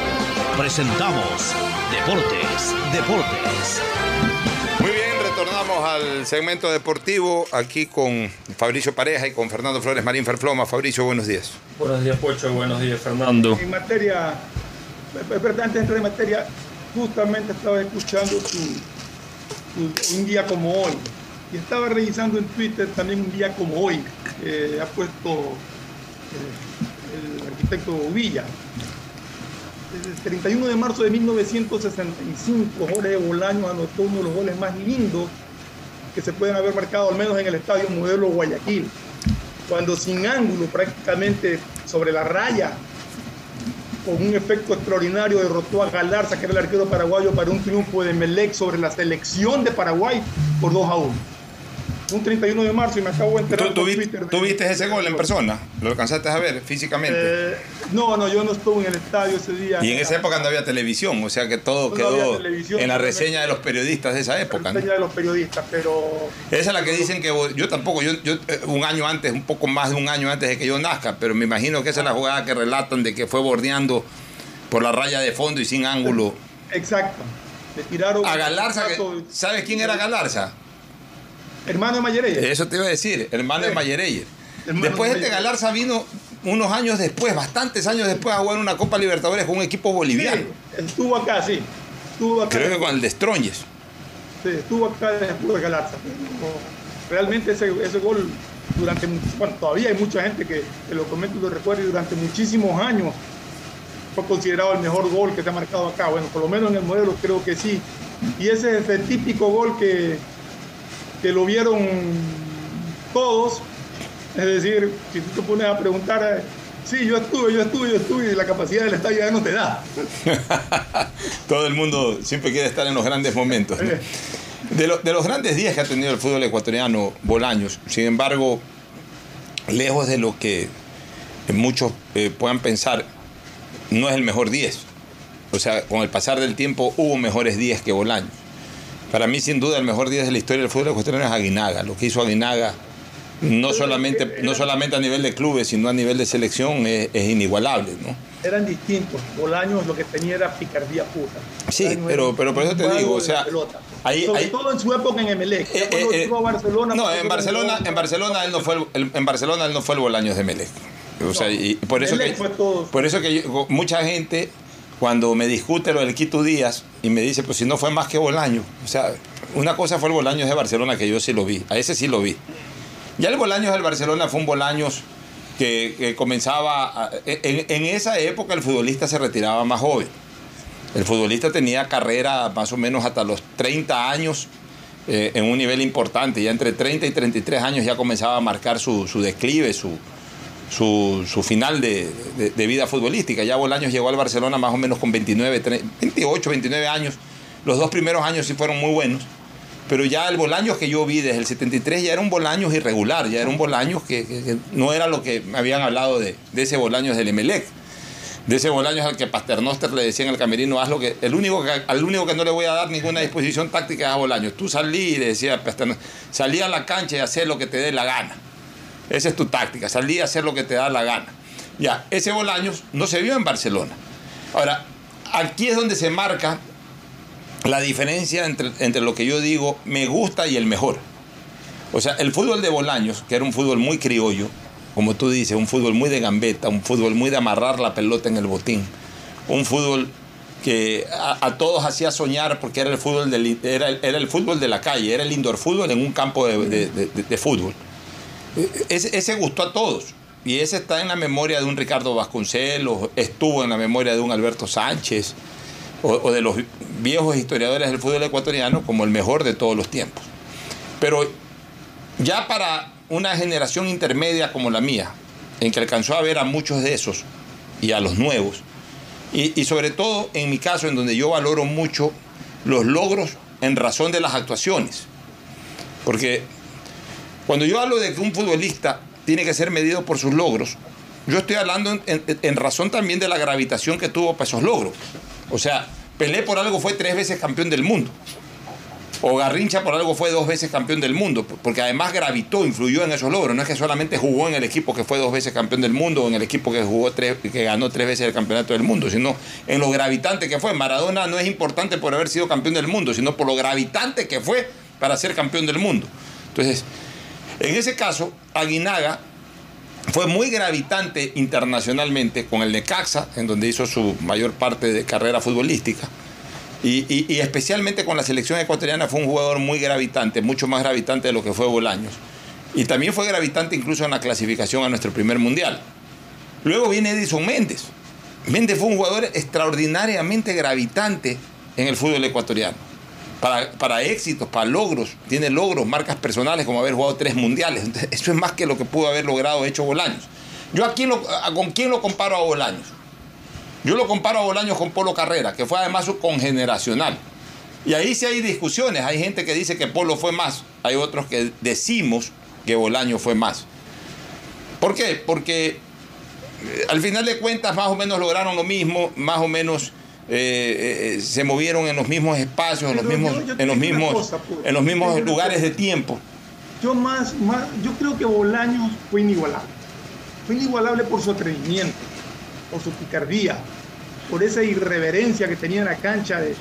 presentamos Deportes, Deportes. Muy bien, retornamos al segmento deportivo aquí con Fabricio Pareja y con Fernando Flores Marín Ferfloma. Fabricio, buenos días. Buenos días, Pocho. Buenos días, Fernando. En materia, antes de entrar en materia, justamente estaba escuchando tu, tu, un día como hoy y estaba revisando en Twitter también un día como hoy. Eh, ha puesto eh, el arquitecto Villa. El 31 de marzo de 1965, Jorge Bolaños anotó uno de los goles más lindos que se pueden haber marcado, al menos en el estadio Modelo Guayaquil, cuando sin ángulo, prácticamente sobre la raya, con un efecto extraordinario, derrotó a Galarza, que era el arquero paraguayo, para un triunfo de Melec sobre la selección de Paraguay por 2 a 1 un 31 de marzo y me acabo de enterar ¿Tú, tú, Twitter ¿tú viste ese gol en persona? ¿Lo alcanzaste a ver físicamente? Eh, no, no, yo no estuve en el estadio ese día. Y en esa época no había televisión, o sea que todo no quedó en la reseña de los periodistas de esa época. En la reseña ¿no? de los periodistas, pero... Esa es la que dicen que yo tampoco, yo, yo un año antes, un poco más de un año antes de que yo nazca, pero me imagino que esa es la jugada que relatan de que fue bordeando por la raya de fondo y sin ángulo. Exacto. Le tiraron. A Galarza, ¿sabes quién era Galarza? Hermano de Mayereyer. Eso te iba a decir, hermano de Mayereyer. Después este Galarza vino unos años después, bastantes años después, a jugar una Copa Libertadores con un equipo boliviano. estuvo acá, sí. Estuvo acá. Creo que con el de. Sí, estuvo acá después de Galarza. Realmente ese, ese gol durante, bueno, todavía hay mucha gente que, lo comenta y lo recuerda y durante muchísimos años fue considerado el mejor gol que se ha marcado acá. Bueno, por lo menos en el modelo creo que sí. Y ese es el típico gol que, que lo vieron todos. Es decir, si tú te pones a preguntar, eh, sí, yo estuve, yo estuve, yo estuve, y la capacidad del estadio ya no te da. Todo el mundo siempre quiere estar en los grandes momentos. Eh. De, de, los grandes días que ha tenido el fútbol ecuatoriano, Bolaños, sin embargo, lejos de lo que muchos eh, puedan pensar, no es el mejor 10. O sea, con el pasar del tiempo hubo mejores 10 que Bolaños. Para mí, sin duda, el mejor 10 de la historia del fútbol ecuatoriano es Aguinaga. Lo que hizo Aguinaga, no solamente, no solamente a nivel de clubes, sino a nivel de selección, es, inigualable. ¿no? Eran distintos. Bolaños lo que tenía era picardía pura. Sí, pero, pero por eso te digo, o sea, Ahí, Sobre todo en su época en Emelec. Eh, eh, eh, Barcelona, no, en Barcelona, en Barcelona él no fue el, en Barcelona él no fue el Bolaños de Emelec. O sea, y por eso que, por eso que mucha gente cuando me discute lo del Quito Díaz y me dice, pues si no fue más que Bolaños. O sea, una cosa fue el Bolaños de Barcelona que yo sí lo vi, a ese sí lo vi. Ya el Bolaños del Barcelona fue un Bolaños que, comenzaba, en, en esa época el futbolista se retiraba más joven. El futbolista tenía carrera más o menos hasta los 30 años eh, en un nivel importante. Ya entre 30 y 33 años ya comenzaba a marcar su, declive, su, su, final de, vida futbolística. Ya Bolaños llegó al Barcelona más o menos con 29, 28, 29 años. Los dos primeros años sí fueron muy buenos. Pero ya el Bolaños que yo vi desde el 73 ya era un Bolaños irregular, ya era un Bolaños que, no era lo que me habían hablado de, de ese Bolaños del Emelec de ese Bolaños al que Pasternoster le decía en el camerino, haz lo que, el único que, al único que no le voy a dar ninguna disposición táctica es a Bolaños. Tú salí y le decía Pasternoster, salí a la cancha y hacer lo que te dé la gana. Esa es tu táctica, salí a hacer lo que te da la gana. Ya, ese Bolaños no se vio en Barcelona. Ahora, aquí es donde se marca la diferencia entre, entre lo que yo digo me gusta y el mejor. O sea, el fútbol de Bolaños, que era un fútbol muy criollo, como tú dices, un fútbol muy de gambeta, un fútbol muy de amarrar la pelota en el botín, un fútbol que a, todos hacía soñar porque era el fútbol era, el fútbol de la calle, era el indoor fútbol en un campo de, fútbol. Ese, gustó a todos y ese está en la memoria de un Ricardo Vasconcelos, estuvo en la memoria de un Alberto Sánchez o de los viejos historiadores del fútbol ecuatoriano como el mejor de todos los tiempos. Pero ya para una generación intermedia como la mía, en que alcanzó a ver a muchos de esos y a los nuevos, y, sobre todo en mi caso, en donde yo valoro mucho los logros en razón de las actuaciones. Porque cuando yo hablo de que un futbolista tiene que ser medido por sus logros, yo estoy hablando en, razón también de la gravitación que tuvo para esos logros. O sea, Pelé por algo fue tres veces campeón del mundo o Garrincha por algo fue dos veces campeón del mundo, porque además gravitó, influyó en esos logros. No es que solamente jugó en el equipo que fue dos veces campeón del mundo o en el equipo que jugó tres, que ganó tres veces el campeonato del mundo, sino en lo gravitante que fue. Maradona no es importante por haber sido campeón del mundo, sino por lo gravitante que fue para ser campeón del mundo. Entonces, en ese caso, Aguinaga fue muy gravitante internacionalmente con el Necaxa, en donde hizo su mayor parte de carrera futbolística y, especialmente con la selección ecuatoriana fue un jugador muy gravitante, mucho más gravitante de lo que fue Bolaños. Y también fue gravitante incluso en la clasificación a nuestro primer mundial. Luego viene Edison Méndez. Méndez fue un jugador extraordinariamente gravitante en el fútbol ecuatoriano. Para, para, éxitos, para logros, tiene logros, marcas personales como haber jugado tres mundiales. eso es más que lo que pudo haber logrado hecho Bolaños. Yo aquí con quién lo comparo a Bolaños. Yo lo comparo a Bolaños con Polo Carrera, que fue además su congeneracional. Y ahí sí hay discusiones. Hay gente que dice que Polo fue más. Hay otros que decimos que Bolaño fue más. ¿Por qué? Porque eh, al final de cuentas más o menos lograron lo mismo, más o menos eh, eh, se movieron en los mismos espacios, en los mismos, en los mismos, pues. en los mismos lugares de tiempo. Yo más, más, yo creo que Bolaños fue inigualable. Fue inigualable por su atrevimiento por su picardía, por esa irreverencia que tenía en la cancha de,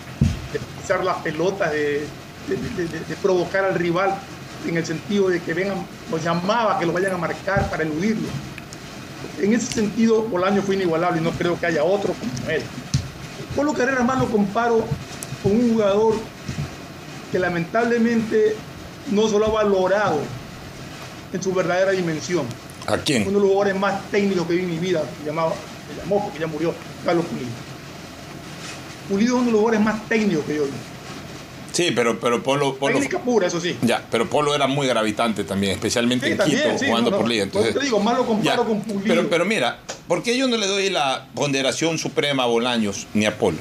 pisar las pelotas, de, de, provocar al rival en el sentido de que vengan, los llamaba que lo vayan a marcar para eludirlo. En ese sentido, Bolaño fue inigualable y no creo que haya otro como él. Polo Carrera más lo comparo con un jugador que lamentablemente no se lo ha valorado en su verdadera dimensión. ¿A quién? Uno de los jugadores más técnicos que vi en mi vida, se, llamaba, se llamó porque ya murió, Carlos Pulido. Pulido es uno de los jugadores más técnicos que yo vi. Sí, pero, pero Polo, Polo. Técnica pura, eso sí. Ya, pero Polo era muy gravitante también, especialmente en Quito, jugando por liga. Entonces, te digo, más lo comparo con Pulido. Pero, pero mira, ¿por qué yo no le doy la ponderación suprema a Bolaños ni a Polo?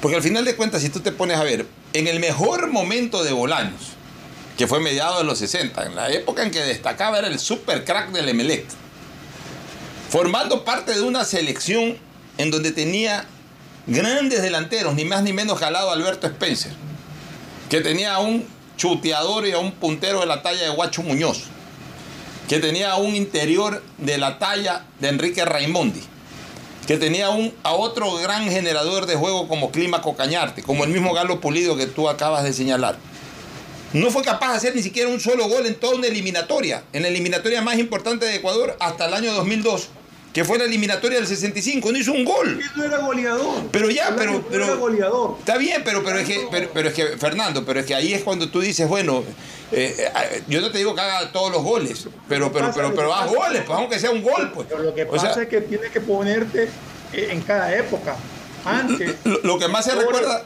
Porque al final de cuentas, si tú te pones a ver, en el mejor momento de Bolaños, que fue mediado de los 60, en la época en que destacaba era el super crack del Emelec, formando parte de una selección en donde tenía grandes delanteros, ni más ni menos que Alberto Spencer, que tenía a un chuteador y a un puntero de la talla de Guacho Muñoz, que tenía a un interior de la talla de Enrique Raimondi, que tenía un, a otro gran generador de juego como Clímaco Cañarte, como el mismo Galo Pulido que tú acabas de señalar. No fue capaz de hacer ni siquiera un solo gol en toda una eliminatoria, en la eliminatoria más importante de Ecuador hasta el año 2002, que fue la eliminatoria del 65, no hizo un gol. No era goleador. Pero ya, pero, pero era goleador. Está bien, pero, pero, es que, pero, es que, Fernando, pero es que ahí es cuando tú dices, bueno, eh, eh, yo no te digo que haga todos los goles, pero, pero, pero, pero, haz goles, pues aunque sea un gol, pues. Pero lo que pasa es que tienes que ponerte en cada época antes. Lo, que más se recuerda.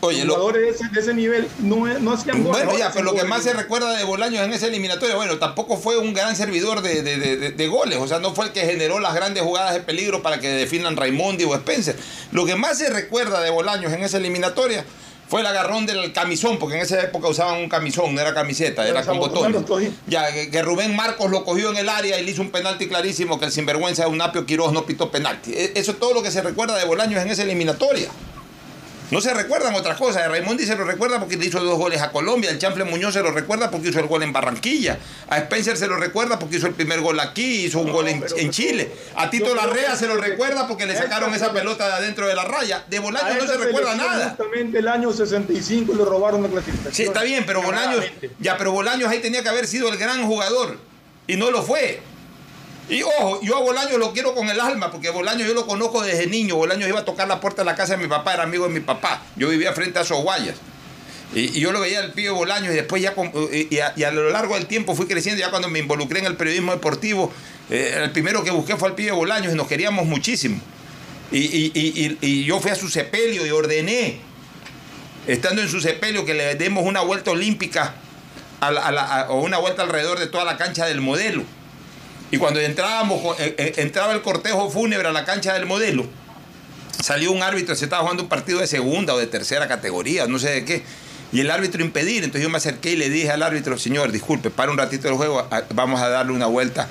Oye, los jugadores de ese, nivel no, no hacían goles. Bueno, ya, pero lo que más se recuerda de Bolaños en esa eliminatoria, bueno, tampoco fue un gran servidor de, de, de, goles. O sea, no fue el que generó las grandes jugadas de peligro para que definan Raimondi o Spencer. Lo que más se recuerda de Bolaños en esa eliminatoria fue el agarrón del camisón, porque en esa época usaban un camisón, no era camiseta, era con botones. Ya, que, Rubén Marcos lo cogió en el área y le hizo un penalti clarísimo que el sinvergüenza de Unapio Quiroz no pitó penalti. E, eso es todo lo que se recuerda de Bolaños en esa eliminatoria. No se recuerdan otras cosas. Raimondi se lo recuerda porque le hizo dos goles a Colombia. El Chanfle Muñoz se lo recuerda porque hizo el gol en Barranquilla. A Spencer se lo recuerda porque hizo el primer gol aquí, hizo un gol en, Chile. A Tito Larrea se lo recuerda porque le sacaron esa pelota de adentro de la raya. De Bolaños no se recuerda nada. Justamente el año 65 le robaron la clasificación. Sí, está bien, pero Bolaños, ya, pero Bolaños ahí tenía que haber sido el gran jugador. Y no lo fue. Y ojo, yo a Bolaño lo quiero con el alma, porque Bolaño yo lo conozco desde niño. Bolaño iba a tocar la puerta de la casa de mi papá, era amigo de mi papá. Yo vivía frente a Soguayas. Y, yo lo veía al pibe Bolaño y después ya, y a, lo largo del tiempo fui creciendo, ya cuando me involucré en el periodismo deportivo, eh, el primero que busqué fue al pibe Bolaños y nos queríamos muchísimo. Y, yo fui a su sepelio y ordené, estando en su sepelio, que le demos una vuelta olímpica o una vuelta alrededor de toda la cancha del modelo y cuando entrábamos, eh, eh, entraba el cortejo fúnebre a la cancha del modelo, salió un árbitro, se estaba jugando un partido de segunda o de tercera categoría, no sé de qué. Y el árbitro impedir, entonces yo me acerqué y le dije al árbitro, señor, disculpe, para un ratito el juego, vamos a darle una vuelta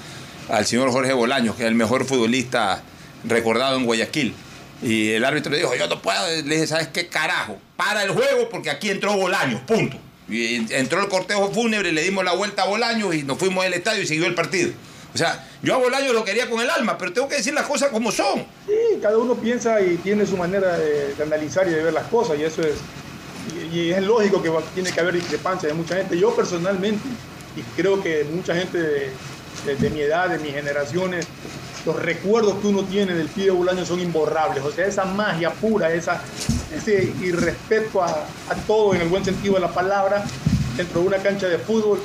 al señor Jorge Bolaños, que es el mejor futbolista recordado en Guayaquil. Y el árbitro le dijo, yo no puedo, le dije, ¿sabes qué carajo? Para el juego porque aquí entró Bolaños, punto. Y entró el cortejo fúnebre, le dimos la vuelta a Bolaños y nos fuimos al estadio y siguió el partido. O sea, yo a Bolaño lo quería con el alma, pero tengo que decir las cosas como son. Sí, cada uno piensa y tiene su manera de, analizar y de ver las cosas, y eso es, y, es lógico que tiene que haber discrepancia de mucha gente. Yo personalmente, y creo que mucha gente de, mi edad, de mis generaciones, los recuerdos que uno tiene del pibe Bolaño son imborrables. O sea, esa magia pura, ese irrespeto a todo en el buen sentido de la palabra dentro de una cancha de fútbol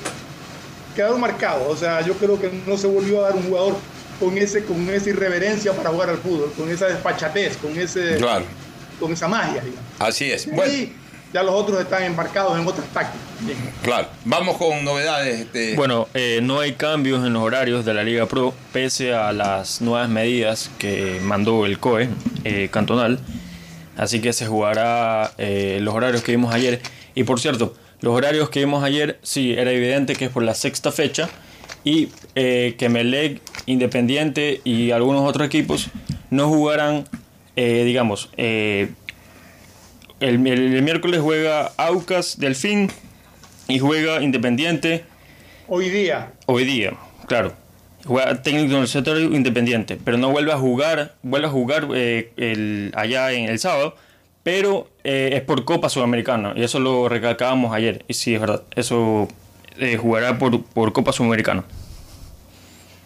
quedaron marcados. O sea, yo creo que no se volvió a dar un jugador con, ese, con esa irreverencia para jugar al fútbol, con esa despachatez, con, ese, con esa magia. Así es. Y ya los otros están embarcados en otras tácticas. Claro, vamos con novedades. Este. Bueno, eh, no hay cambios en los horarios de la Liga Pro, pese a las nuevas medidas que mandó el COE eh, cantonal. Así que se jugará eh, los horarios que vimos ayer. Y por cierto, los horarios que vimos ayer, sí, era evidente que es por la sexta fecha y eh, que Melec, Independiente y algunos otros equipos no jugarán, eh, digamos, eh, el, miércoles juega Aucas, Delfín y juega Independiente. Hoy día. Hoy día, claro. Juega técnico Independiente, pero no vuelve a jugar, vuelve a jugar el, allá en el sábado pero eh, es por Copa Sudamericana y eso lo recalcábamos ayer. Y sí, es verdad, eso eh, jugará por, por Copa Sudamericana.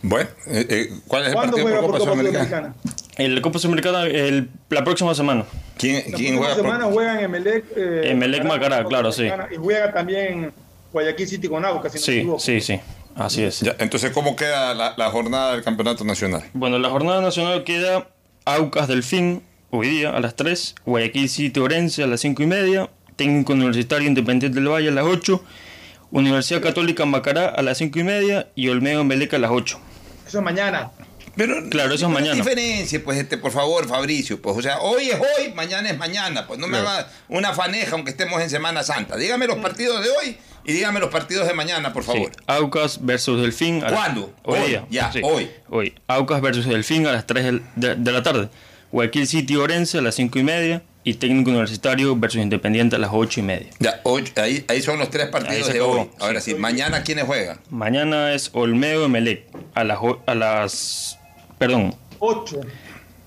Bueno, eh, eh, ¿cuál es el ¿Cuándo partido juega por por Copa Copa Sudamericana? Sudamericana? El Copa Sudamericana el- la próxima semana. ¿Quién, La quién próxima juega por semana juegan Emelec. Eh, Emelec Macará, Copa claro, sí. Y juega también Guayaquil City con Aucas, si no me Sí, equivoco. sí, sí. Así es. Ya, entonces, ¿cómo queda la, la jornada del campeonato nacional? Bueno, la jornada nacional queda Aucas Delfín hoy día a las 3, Guayaquil City Orense a las 5 y media, Técnico Universitario Independiente del Valle a las 8, Universidad Católica Macará a las 5 y media y Olmedo Meleca a las 8. Eso es mañana. Pero, Claro, eso es mañana. diferencia, pues, este, por favor, Fabricio. Pues, o sea, hoy es hoy, mañana es mañana. Pues no me Claro. haga una faneja aunque estemos en Semana Santa. Dígame los partidos de hoy y dígame los partidos de mañana, por favor. Sí, Aucas versus Delfín. ¿Cuándo? Hoy, Hoy, día. ya, sí, hoy. Hoy. Aucas versus Delfín a las 3 del- de, de la tarde. Guayaquil City Orense a las 5 y media y Técnico Universitario versus Independiente a las 8 y media. Ya, hoy- ahí, ahí son los tres partidos de acabó. hoy. Ahora sí, mañana quiénes juegan. Mañana es Olmedo Emelec a las, a las perdón, 8.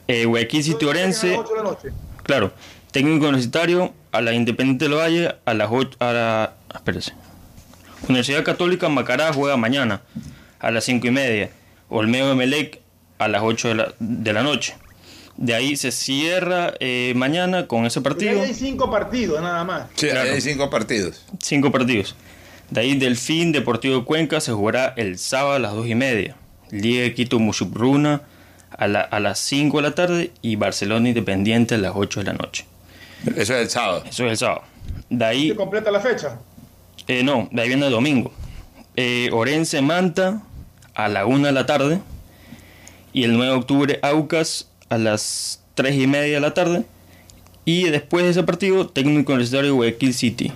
eh, Guayaquil City Orense, 8 de la noche. claro, Técnico Universitario a la Independiente del Valle a las 8 a la, espérese. Universidad Católica Macará juega mañana a las 5 y media. Olmedo Emelec a las 8 de la, de la noche. De ahí se cierra eh, mañana con ese partido. ahí hay cinco partidos nada más. Sí, ahí Claro. hay cinco partidos. Cinco partidos. De ahí Delfín Deportivo de Cuenca se jugará el sábado a las 2 y media. Liga de Quito Mushupruna a, la- a las 5 de la tarde y Barcelona Independiente a las 8 de la noche. Eso es el sábado. Eso es el sábado. De ahí, ¿Se completa la fecha? eh, no, de ahí viene el domingo. Eh, Orense Manta a la 1 de la tarde y el 9 de octubre Aucas a las 3 y media de la tarde. Y después de ese partido, Técnico Universitario Guayaquil City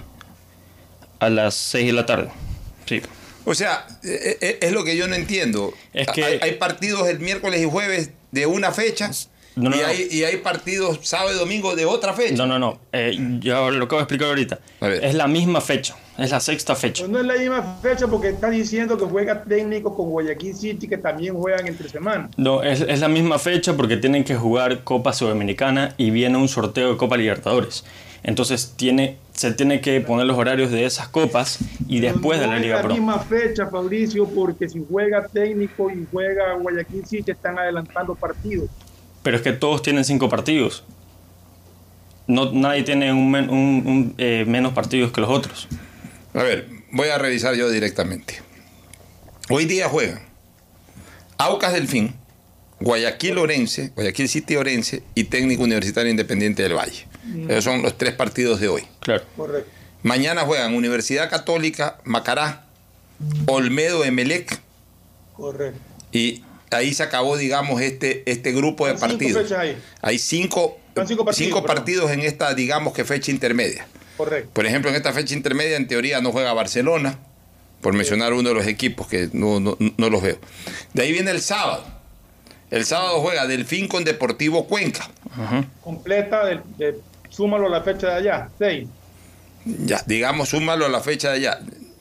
a las 6 de la tarde. Sí. O sea, eh, eh, es lo que yo no entiendo. Es que- hay, hay partidos el miércoles y jueves de una fecha No, no, y, no. Hay, y hay partidos sábado y domingo de otra fecha. No, no, no. Eh, ya lo acabo de explicar ahorita. Es la misma fecha. Es la sexta fecha. Pues no es la misma fecha porque está diciendo que juega técnico con Guayaquil City que también juegan entre semana. No, es, es la misma fecha porque tienen que jugar Copa Sudamericana y viene un sorteo de Copa Libertadores. Entonces tiene, se tiene que poner los horarios de esas copas y después de no la es Liga la Pro. misma fecha, Fabricio, porque si juega técnico y juega Guayaquil City están adelantando partidos. Pero es que todos tienen cinco partidos. No, nadie tiene un, men- un- un, eh, menos partidos que los otros. A ver, voy a revisar yo directamente. Hoy día juegan Aucas Delfín, Guayaquil Orense, Guayaquil City Orense y Técnico Universitario Independiente del Valle. Esos son los tres partidos de hoy. Claro. Correcto. Mañana juegan Universidad Católica, Macará, Olmedo Emelec Correcto. y ahí se acabó, digamos, este, este grupo de Cinco partidos. ahí. Hay cinco, cinco partidos, cinco perdón. partidos en esta, digamos que fecha intermedia. Correcto. Por ejemplo, en esta fecha intermedia, en teoría, no juega Barcelona, por mencionar uno de los equipos que no, no, no los veo. De ahí viene el sábado. El sábado juega Delfín con Deportivo Cuenca. Completa, de- súmalo a la fecha de allá, 6. Ya, digamos, súmalo a la fecha de allá,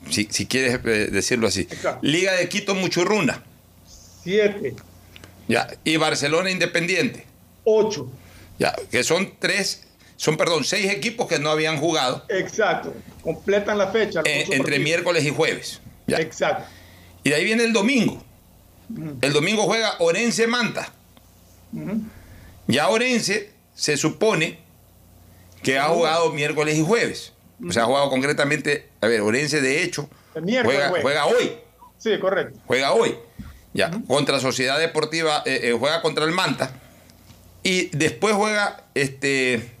si, si quieres eh, decirlo así. Liga de Quito Muchurruna. 7, Ya, y Barcelona Independiente. 8. Ya, que son tres, son, perdón, seis equipos que no habían jugado Exacto. Completan la fecha. eh, ocho entre partidos. miércoles y jueves. Ya. Exacto. Y de ahí viene el domingo. El domingo juega Orense Manta. Ya Orense se supone que ha jugado miércoles y jueves. O sea, ha jugado concretamente, a ver, Orense de hecho El miércoles juega, juega. juega hoy. Sí, correcto. Juega hoy. Ya, contra Sociedad Deportiva, eh, eh, juega contra el Manta. Y después juega este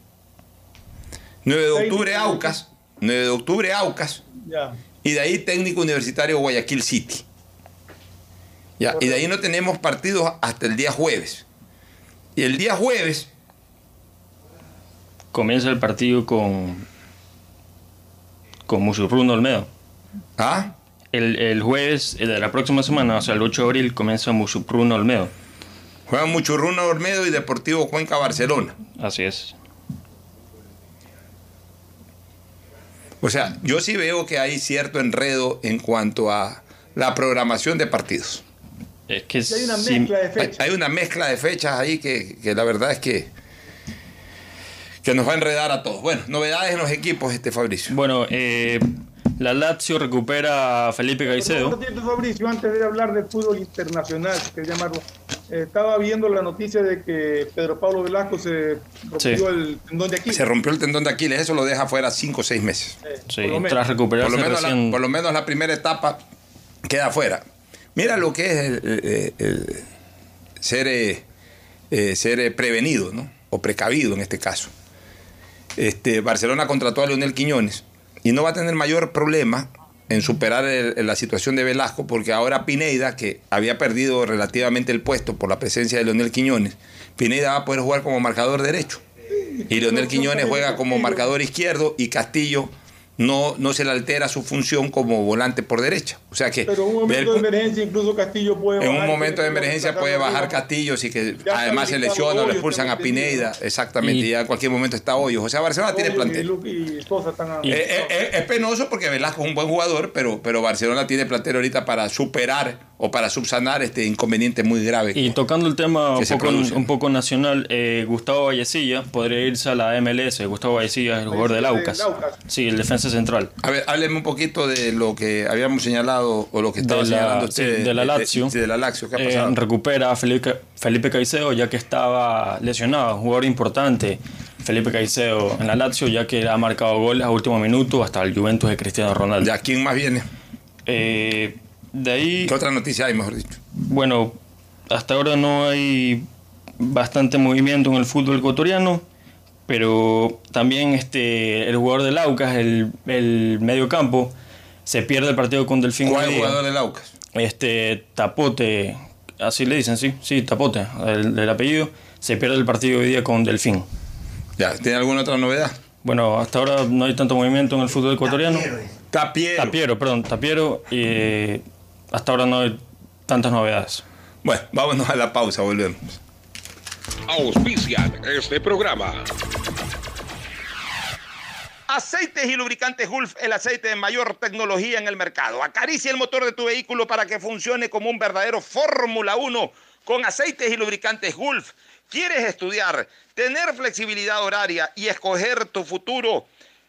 9 de octubre Aucas. 9 de octubre Aucas. Ya. Y de ahí técnico universitario Guayaquil City. Ya, y de ahí no tenemos partidos hasta el día jueves. Y el día jueves, Comienza el partido con. con Musurruno Olmedo. ¿Ah? El, el jueves de la próxima semana, o sea, el 8 de abril, comienza Musurruno Olmedo. juegan Muchurruno Olmedo y Deportivo Cuenca Barcelona. Así es. O sea, yo sí veo que hay cierto enredo en cuanto a la programación de partidos. Es que hay una sí- mezcla de Hay, fechas. hay una mezcla de fechas ahí que, que la verdad es que que nos va a enredar a todos. Bueno, novedades en los equipos, este Fabricio. Bueno, eh, la Lazio recupera a Felipe Caicedo. Fabricio, antes de hablar del fútbol internacional, si querés llamarlo, eh, estaba viendo la noticia de que Pedro Pablo Velasco se rompió el tendón de Aquiles. Se rompió el tendón de Aquiles, eso lo deja fuera 5 o 6 meses. sí, tras recuperarse por lo, menos recién... la, por lo menos la primera etapa queda fuera. Mira lo que es el, el, el ser, eh, ser prevenido, ¿no? O precavido en este caso. Este, Barcelona contrató a Leonel Quiñones y no va a tener mayor problema en superar el, la situación de Velasco, porque ahora Pineida, que había perdido relativamente el puesto por la presencia de Leonel Quiñones, Pineida va a poder jugar como marcador derecho. Y Leonel Quiñones juega como marcador izquierdo y Castillo no, no se le altera su función como volante por derecha. O sea que. Pero en un momento de emergencia, incluso Castillo puede En un momento de emergencia puede bajar Castillo, si que además se lesiona o le expulsan a Pineida. Exactamente, y, ya en cualquier momento está Hoyos. O sea, Barcelona tiene plantel. Y, es, es, es, penoso porque Velasco es un buen jugador, pero, pero Barcelona tiene plantel ahorita para superar o para subsanar este inconveniente muy grave. Y tocando el tema un poco, un poco, nacional, eh, Gustavo Vallecilla podría irse a la MLS. Gustavo Vallecilla es el jugador del Aucas. Sí, el defensa central. A ver, hábleme un poquito de lo que habíamos señalado o lo que estaba de la, señalando usted. Sí, de la Lazio. De, de la Lazio, ¿qué ha Eh, recupera a Felipe, Felipe Caicedo ya que estaba lesionado, un jugador importante. Felipe Caicedo en la Lazio, ya que ha marcado goles a último minuto hasta el Juventus de Cristiano Ronaldo. ¿Ya quién más viene? Eh, de ahí. ¿Qué otra noticia hay, mejor dicho? Bueno, hasta ahora no hay bastante movimiento en el fútbol ecuatoriano, pero también este, el jugador del Aucas, el, el medio campo, se pierde el partido con Delfín. ¿Cuál día. jugador del Aucas? Este, Tapote, así le dicen, sí, sí, Tapote, el, el apellido, se pierde el partido hoy día con Delfín. Ya, ¿tiene alguna otra novedad? Bueno, hasta ahora no hay tanto movimiento en el fútbol ecuatoriano. Tapiero. Tapiero, perdón, Tapiero. Eh, hasta ahora no hay tantas novedades. Bueno, vámonos a la pausa, volvemos. Auspician este programa. Aceites y lubricantes Gulf, el aceite de mayor tecnología en el mercado. Acaricia el motor de tu vehículo para que funcione como un verdadero Fórmula 1 con aceites y lubricantes Gulf. ¿Quieres estudiar, tener flexibilidad horaria y escoger tu futuro?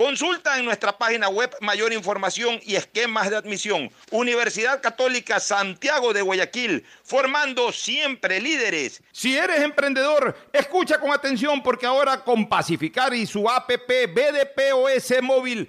Consulta en nuestra página web mayor información y esquemas de admisión. Universidad Católica Santiago de Guayaquil, formando siempre líderes. Si eres emprendedor, escucha con atención porque ahora con Pacificar y su APP BDPOS móvil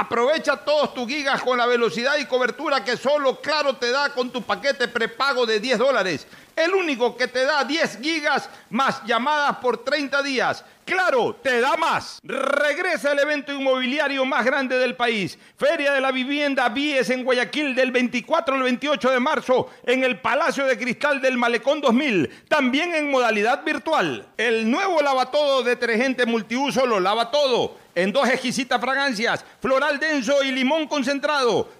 Aprovecha todos tus gigas con la velocidad y cobertura que solo Claro te da con tu paquete prepago de 10 dólares. El único que te da 10 gigas más llamadas por 30 días. Claro, te da más. Regresa el evento inmobiliario más grande del país. Feria de la Vivienda Vies en Guayaquil del 24 al 28 de marzo en el Palacio de Cristal del Malecón 2000. También en modalidad virtual. El nuevo lavatodo detergente multiuso lo lava todo. En dos exquisitas fragancias, floral denso y limón concentrado.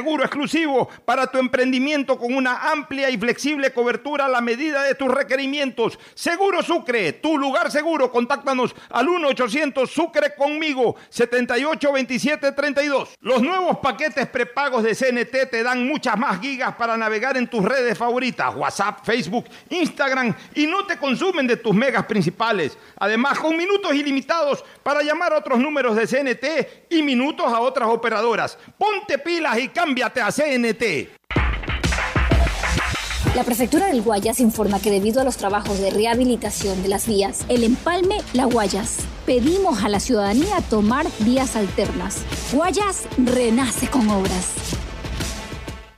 seguro exclusivo para tu emprendimiento con una amplia y flexible cobertura a la medida de tus requerimientos. Seguro Sucre, tu lugar seguro. Contáctanos al 1-800 Sucre conmigo, 782732. Los nuevos paquetes prepagos de CNT te dan muchas más gigas para navegar en tus redes favoritas, WhatsApp, Facebook, Instagram, y no te consumen de tus megas principales. Además, con minutos ilimitados para llamar a otros números de CNT y minutos a otras operadoras. Ponte pilas y cámbiate a CNT. La prefectura del Guayas informa que debido a los trabajos de rehabilitación de las vías, el empalme La Guayas, pedimos a la ciudadanía tomar vías alternas. Guayas renace con obras.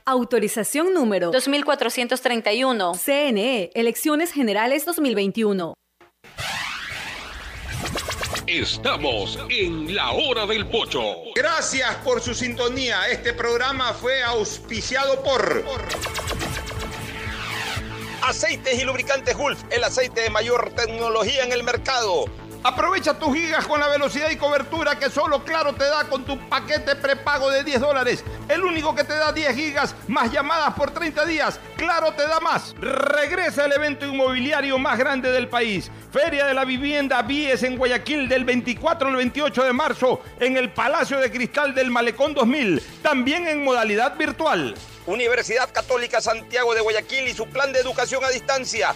Autorización número 2431. CNE, Elecciones Generales 2021. Estamos en la hora del pocho. Gracias por su sintonía. Este programa fue auspiciado por Aceites y lubricantes Gulf, el aceite de mayor tecnología en el mercado. Aprovecha tus gigas con la velocidad y cobertura que solo Claro te da con tu paquete prepago de 10 dólares. El único que te da 10 gigas más llamadas por 30 días. Claro te da más. Regresa el evento inmobiliario más grande del país. Feria de la Vivienda Vies en Guayaquil del 24 al 28 de marzo en el Palacio de Cristal del Malecón 2000. También en modalidad virtual. Universidad Católica Santiago de Guayaquil y su plan de educación a distancia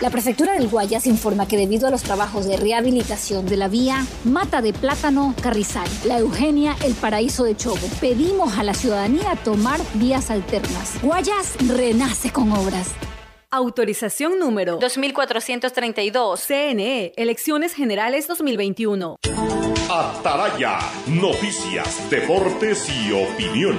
La prefectura del Guayas informa que debido a los trabajos de rehabilitación de la vía Mata de Plátano Carrizal, La Eugenia, El Paraíso de Chobo, pedimos a la ciudadanía tomar vías alternas. Guayas renace con obras. Autorización número 2432. CNE, Elecciones Generales 2021. Ataraya, noticias, deportes y opinión.